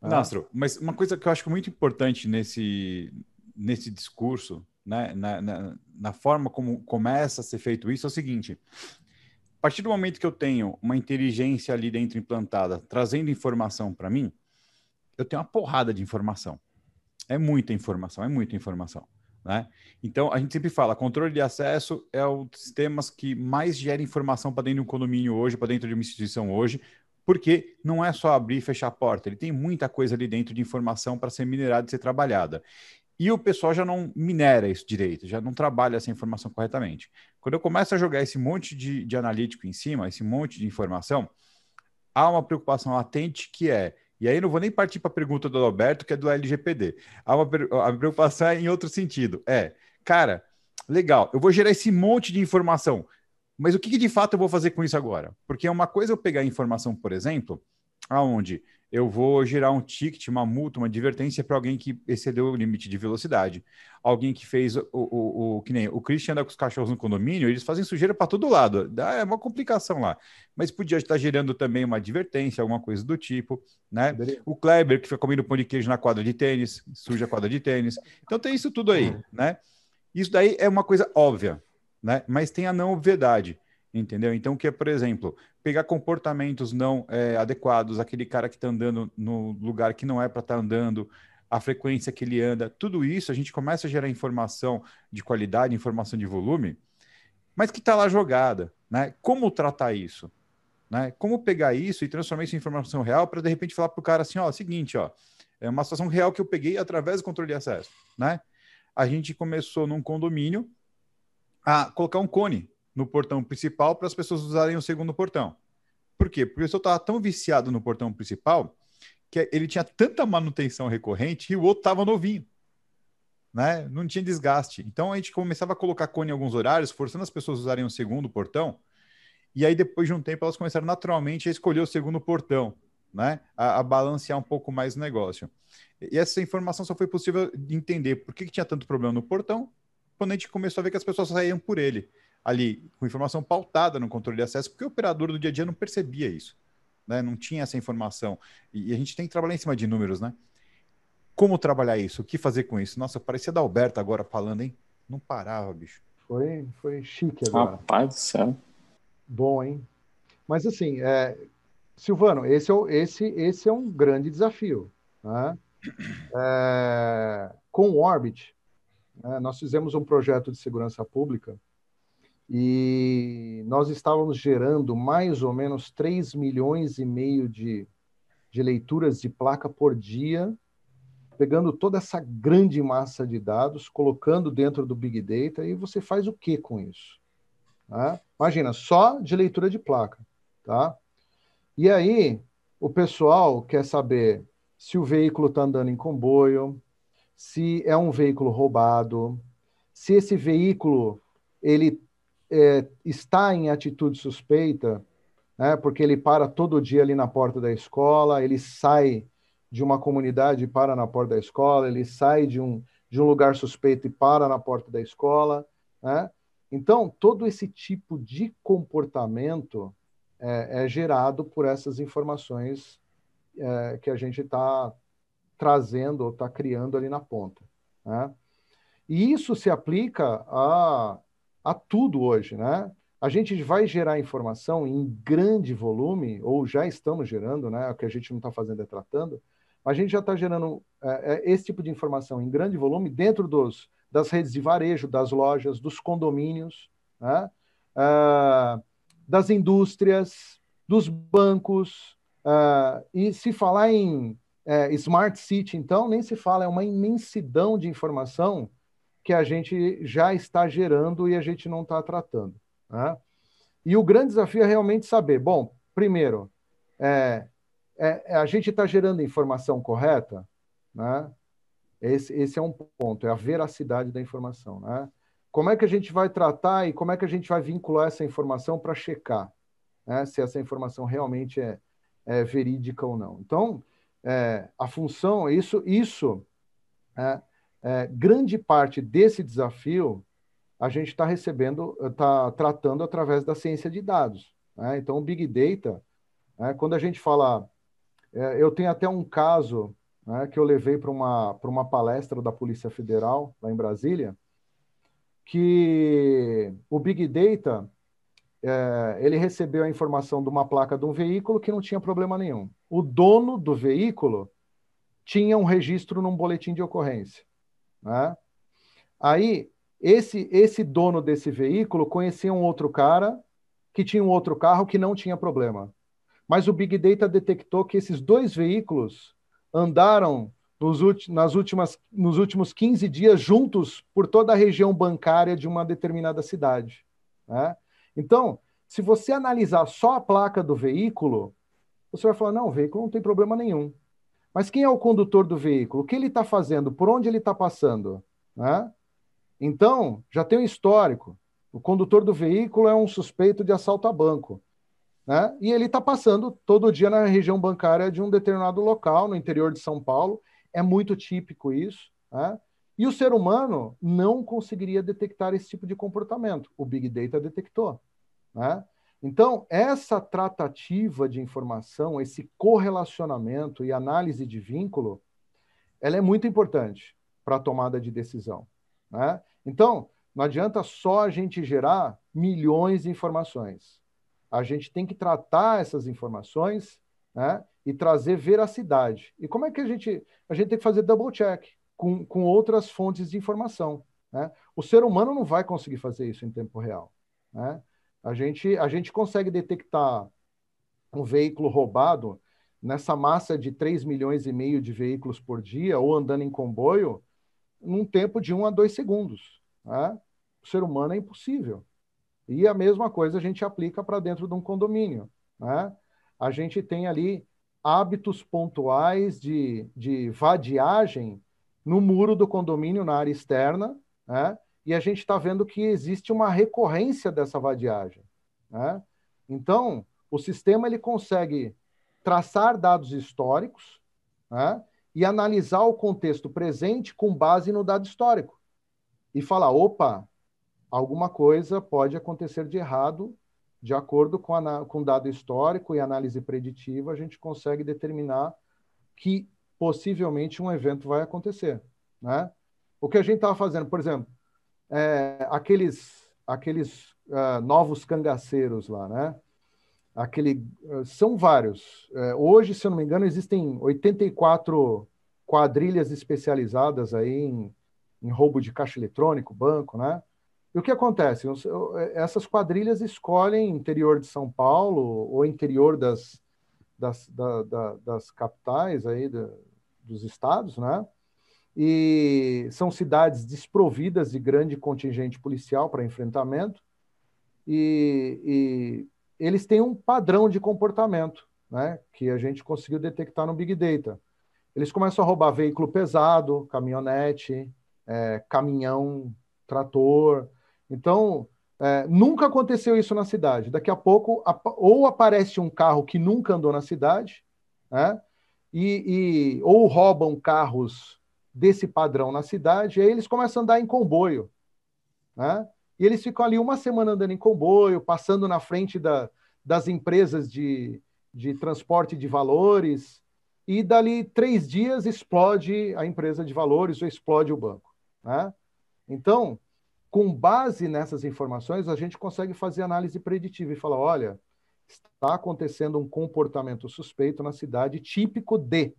Né? Nastro, mas uma coisa que eu acho muito importante nesse, nesse discurso, né, na, na, na, forma como começa a ser feito isso, é o seguinte: a partir do momento que eu tenho uma inteligência ali dentro implantada, trazendo informação para mim, eu tenho uma porrada de informação. É muita informação, é muita informação. Né? Então, a gente sempre fala, controle de acesso é dos sistemas que mais gera informação para dentro de um condomínio hoje, para dentro de uma instituição hoje, porque não é só abrir e fechar a porta, ele tem muita coisa ali dentro de informação para ser minerada e ser trabalhada. E o pessoal já não minera isso direito, já não trabalha essa informação corretamente. Quando eu começo a jogar esse monte de, de analítico em cima, esse monte de informação, há uma preocupação latente que é e aí não vou nem partir para a pergunta do Alberto, que é do LGPD. Há uma a preocupação é em outro sentido. É, cara, legal, eu vou gerar esse monte de informação, mas o que, que de fato eu vou fazer com isso agora? Porque é uma coisa eu pegar informação, por exemplo, aonde eu vou gerar um ticket, uma multa, uma advertência para alguém que excedeu o limite de velocidade. Alguém que fez o, o, o, que nem o Christian anda com os cachorros no condomínio, eles fazem sujeira para todo lado. Dá, é uma complicação lá. Mas podia estar gerando também uma advertência, alguma coisa do tipo, né? O Kleber, que fica comendo pão de queijo na quadra de tênis, suja a quadra de tênis. Então tem isso tudo aí, né? Isso daí é uma coisa óbvia, né? Mas tem a não obviedade entendeu? Então, que é, por exemplo, pegar comportamentos não é, adequados, aquele cara que está andando no lugar que não é para estar tá andando, a frequência que ele anda, tudo isso a gente começa a gerar informação de qualidade, informação de volume, mas que está lá jogada, né? Como tratar isso? Né? Como pegar isso e transformar isso em informação real para de repente falar para o cara assim, ó, seguinte, ó, é uma situação real que eu peguei através do controle de acesso, né? A gente começou num condomínio a colocar um cone no portão principal para as pessoas usarem o segundo portão. Por quê? Porque o pessoal estava tão viciado no portão principal que ele tinha tanta manutenção recorrente e o outro estava novinho. Né? Não tinha desgaste. Então a gente começava a colocar cone em alguns horários, forçando as pessoas a usarem o segundo portão. E aí, depois de um tempo, elas começaram naturalmente a escolher o segundo portão, né? A, a balancear um pouco mais o negócio. E essa informação só foi possível de entender por que, que tinha tanto problema no portão, quando a gente começou a ver que as pessoas saíam por ele ali com informação pautada no controle de acesso, porque o operador do dia a dia não percebia isso, né? Não tinha essa informação. E, a gente tem que trabalhar em cima de números, né? Como trabalhar isso? O que fazer com isso? Nossa, parecia da Alberta agora falando, hein? Não parava, bicho. Foi, foi chique agora. Rapaz do céu. Bom, hein? Mas assim, é... Silvano, esse é, esse, esse é um grande desafio. Né? É... Com o Orbit, né, nós fizemos um projeto de segurança pública e nós estávamos gerando mais ou menos 3 milhões e meio de, de leituras de placa por dia, pegando toda essa grande massa de dados, colocando dentro do Big Data, e você faz o que com isso? Tá? Imagina, só de leitura de placa. Tá? E aí, o pessoal quer saber se o veículo está andando em comboio, se é um veículo roubado, se esse veículo ele é, está em atitude suspeita, né, porque ele para todo dia ali na porta da escola, ele sai de uma comunidade e para na porta da escola, ele sai de um, de um lugar suspeito e para na porta da escola. Né? Então, todo esse tipo de comportamento é, é gerado por essas informações é, que a gente está trazendo ou está criando ali na ponta. Né? E isso se aplica a a tudo hoje, né? A gente vai gerar informação em grande volume, ou já estamos gerando, né? O que a gente não está fazendo é tratando, a gente já está gerando é, é, esse tipo de informação em grande volume dentro dos, das redes de varejo, das lojas, dos condomínios, né? Ah, das indústrias, dos bancos. Ah, e se falar em é, Smart City, então, nem se fala, é uma imensidão de informação que a gente já está gerando e a gente não está tratando. Né? E o grande desafio é realmente saber, bom, primeiro, é, é a gente está gerando informação correta, né? Esse, esse é um ponto, é a veracidade da informação, né? Como é que a gente vai tratar e como é que a gente vai vincular essa informação para checar né, se essa informação realmente é, é verídica ou não? Então, é, a função, isso, isso é, é, grande parte desse desafio a gente está recebendo, está tratando através da ciência de dados. Né? Então, o Big Data, né, quando a gente fala. É, eu tenho até um caso né, que eu levei para uma, uma palestra da Polícia Federal, lá em Brasília, que o Big Data é, ele recebeu a informação de uma placa de um veículo que não tinha problema nenhum. O dono do veículo tinha um registro num boletim de ocorrência. Né? Aí, esse, esse dono desse veículo conhecia um outro cara que tinha um outro carro que não tinha problema. Mas o Big Data detectou que esses dois veículos andaram nos, nas últimas, nos últimos 15 dias juntos por toda a região bancária de uma determinada cidade. Né? Então, se você analisar só a placa do veículo, você vai falar: não, o veículo não tem problema nenhum. Mas quem é o condutor do veículo? O que ele está fazendo? Por onde ele está passando? Né? Então, já tem um histórico. O condutor do veículo é um suspeito de assalto a banco. Né? E ele está passando todo dia na região bancária de um determinado local, no interior de São Paulo, é muito típico isso. Né? E o ser humano não conseguiria detectar esse tipo de comportamento. O Big Data detectou. Né? Então, essa tratativa de informação, esse correlacionamento e análise de vínculo, ela é muito importante para a tomada de decisão. Né? Então, não adianta só a gente gerar milhões de informações. A gente tem que tratar essas informações né, e trazer veracidade. E como é que a gente. A gente tem que fazer double check com, com outras fontes de informação. Né? O ser humano não vai conseguir fazer isso em tempo real. Né? A, gente, a gente consegue detectar um veículo roubado nessa massa de 3 milhões e meio de veículos por dia, ou andando em comboio, num tempo de 1 a 2 segundos. Né? O ser humano é impossível. E a mesma coisa a gente aplica para dentro de um condomínio. Né? A gente tem ali hábitos pontuais de, de vadiagem no muro do condomínio, na área externa, né? E a gente está vendo que existe uma recorrência dessa vadiagem. Né? Então, o sistema ele consegue traçar dados históricos né? e analisar o contexto presente com base no dado histórico. E falar, opa, alguma coisa pode acontecer de errado, de acordo com, a, com dado histórico e análise preditiva, a gente consegue determinar que possivelmente um evento vai acontecer. Né? O que a gente estava fazendo, por exemplo, é, aqueles, aqueles uh, novos cangaceiros lá, né? Aquele, uh, são vários. Uh, hoje, se eu não me engano, existem 84 quadrilhas especializadas aí em, em roubo de caixa eletrônico, banco, né? E o que acontece? Essas quadrilhas escolhem interior de São Paulo ou interior das, das, da, da, das capitais aí da, dos estados, né? E são cidades desprovidas de grande contingente policial para enfrentamento e, e eles têm um padrão de comportamento, né? Que a gente conseguiu detectar no Big Data. Eles começam a roubar veículo pesado, caminhonete, é, caminhão, trator, então, é, nunca aconteceu isso na cidade. Daqui a pouco, ou aparece um carro que nunca andou na cidade, né? e, e, ou roubam carros desse padrão na cidade, e aí eles começam a andar em comboio. Né? E eles ficam ali uma semana andando em comboio, passando na frente da, das empresas de, de transporte de valores, e dali três dias explode a empresa de valores ou explode o banco. Né? Então, com base nessas informações, a gente consegue fazer análise preditiva e falar: olha, está acontecendo um comportamento suspeito na cidade típico de,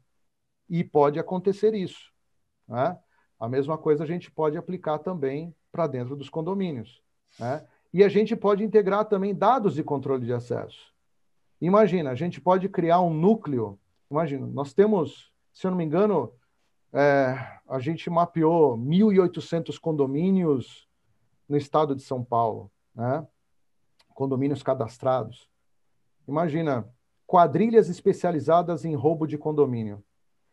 e pode acontecer isso. Né? A mesma coisa a gente pode aplicar também para dentro dos condomínios. Né? E a gente pode integrar também dados de controle de acesso. Imagina, a gente pode criar um núcleo. Imagina, nós temos, se eu não me engano, é, a gente mapeou 1.800 condomínios no estado de São Paulo, né? condomínios cadastrados. Imagina, quadrilhas especializadas em roubo de condomínio.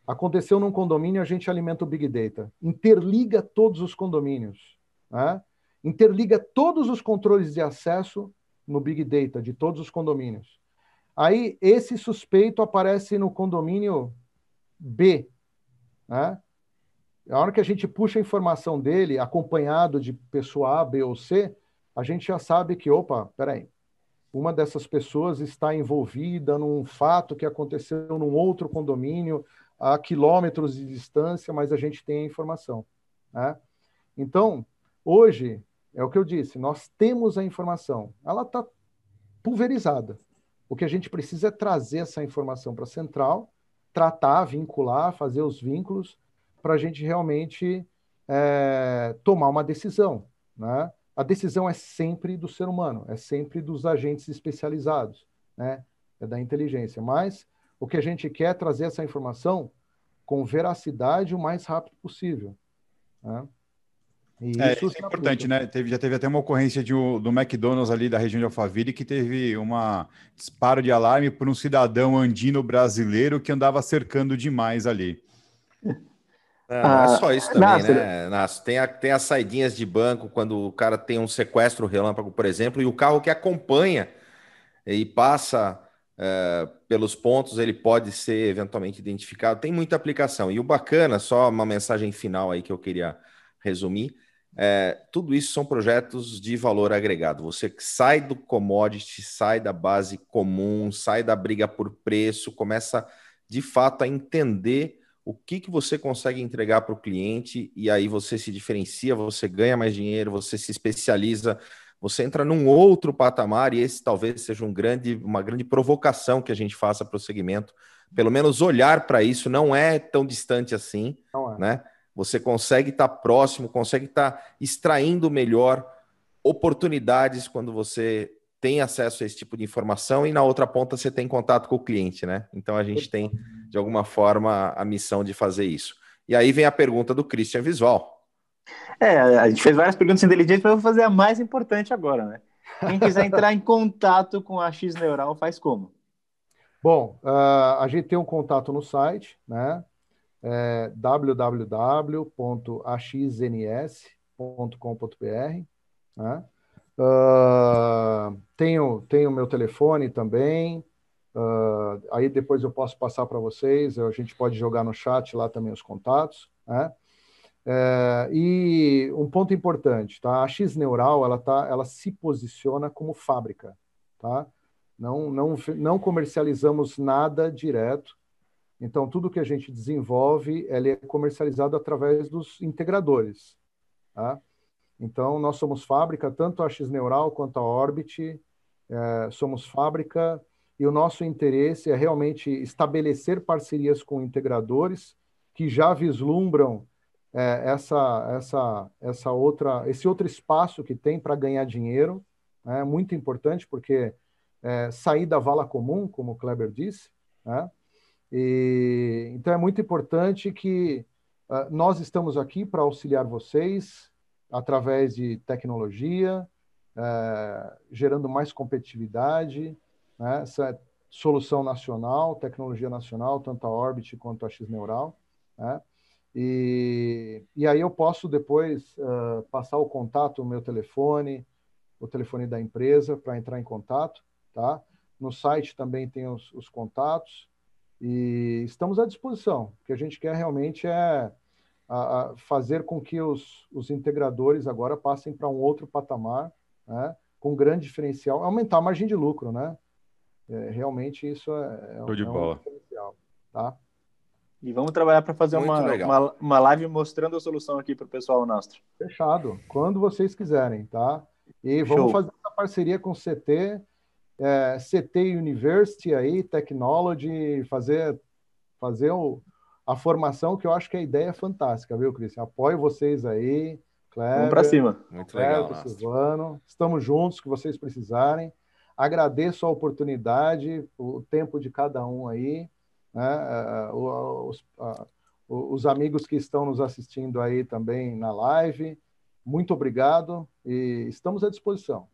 Aconteceu num condomínio, a gente alimenta o Big Data. Interliga todos os condomínios. Né? Interliga todos os controles de acesso no Big Data de todos os condomínios. Aí, esse suspeito aparece no condomínio B. Né? A hora que a gente puxa a informação dele, acompanhado de pessoa A, B ou C, a gente já sabe que, opa, peraí, uma dessas pessoas está envolvida num fato que aconteceu num outro condomínio, a quilômetros de distância, mas a gente tem a informação. Né? Então, hoje, é o que eu disse, nós temos a informação. Ela está pulverizada. O que a gente precisa é trazer essa informação para a central, tratar, vincular, fazer os vínculos, para a gente realmente é, tomar uma decisão. Né? A decisão é sempre do ser humano, é sempre dos agentes especializados, né? é da inteligência. Mas o que a gente quer é trazer essa informação com veracidade o mais rápido possível. Né? E é, isso, é importante, né? Teve, já teve até uma ocorrência de, do McDonald's ali da região de Alphaville que teve um disparo de alarme por um cidadão andino brasileiro que andava cercando demais ali. É, não é só isso também, Nasser. né, Nasser? Tem, a, tem as saidinhas de banco quando o cara tem um sequestro relâmpago, por exemplo, e o carro que acompanha e passa é, pelos pontos, ele pode ser eventualmente identificado. Tem muita aplicação. E o bacana, só uma mensagem final aí que eu queria resumir, é, tudo isso são projetos de valor agregado. Você sai do commodity, sai da base comum, sai da briga por preço, começa de fato a entender o que, que você consegue entregar para o cliente e aí você se diferencia, você ganha mais dinheiro, você se especializa, você entra num outro patamar e esse talvez seja um grande, uma grande provocação que a gente faça para o segmento. Pelo menos olhar para isso não é tão distante assim, é. né? Você consegue estar tá próximo, consegue estar tá extraindo melhor oportunidades quando você tem acesso a esse tipo de informação e na outra ponta você tem contato com o cliente, né? Então a gente tem, de alguma forma, a missão de fazer isso. E aí vem a pergunta do Christian Visual. É, a gente fez várias perguntas inteligentes, mas eu vou fazer a mais importante agora, né? Quem quiser entrar em contato com a X Neural, faz como? Bom, uh, a gente tem um contato no site, né? É www.axns.com.br, né? Uh, tenho tenho meu telefone também. Uh, aí depois eu posso passar para vocês. A gente pode jogar no chat lá também os contatos. Né? É, e um ponto importante, tá? A X Neural ela tá, ela se posiciona como fábrica, tá? Não não não comercializamos nada direto. Então tudo que a gente desenvolve, ele é comercializado através dos integradores, tá? Então, nós somos fábrica, tanto a X Neural quanto a Orbit, é, somos fábrica, e o nosso interesse é realmente estabelecer parcerias com integradores que já vislumbram é, essa, essa, essa outra, esse outro espaço que tem para ganhar dinheiro. É muito importante, porque é, sair da vala comum, como o Kleber disse, né? E, então é muito importante que uh, nós estamos aqui para auxiliar vocês, através de tecnologia, é, gerando mais competitividade, né? essa é solução nacional, tecnologia nacional, tanto a Orbit quanto a X-Neural. Né? E, e aí eu posso depois uh, passar o contato, o meu telefone, o telefone da empresa para entrar em contato, tá? No site também tem os, os contatos e estamos à disposição. O que a gente quer realmente é a, a fazer com que os, os integradores agora passem para um outro patamar, né, com grande diferencial, aumentar a margem de lucro, né? É, realmente isso é, é, é um diferencial, tá? E vamos trabalhar para fazer uma, uma, uma, live mostrando a solução aqui para o pessoal Nastro. Fechado, quando vocês quiserem, tá? E vamos Show. fazer essa parceria com o CT, é, CT University aí, Technology, fazer, fazer o, a formação, que eu acho que a ideia é fantástica, viu, Cris? Apoio vocês aí, Kleber. Vamos para cima. Muito legal. Silvano. Estamos juntos, que vocês precisarem. Agradeço a oportunidade, o tempo de cada um aí, né? os, os amigos que estão nos assistindo aí também na live. Muito obrigado e estamos à disposição.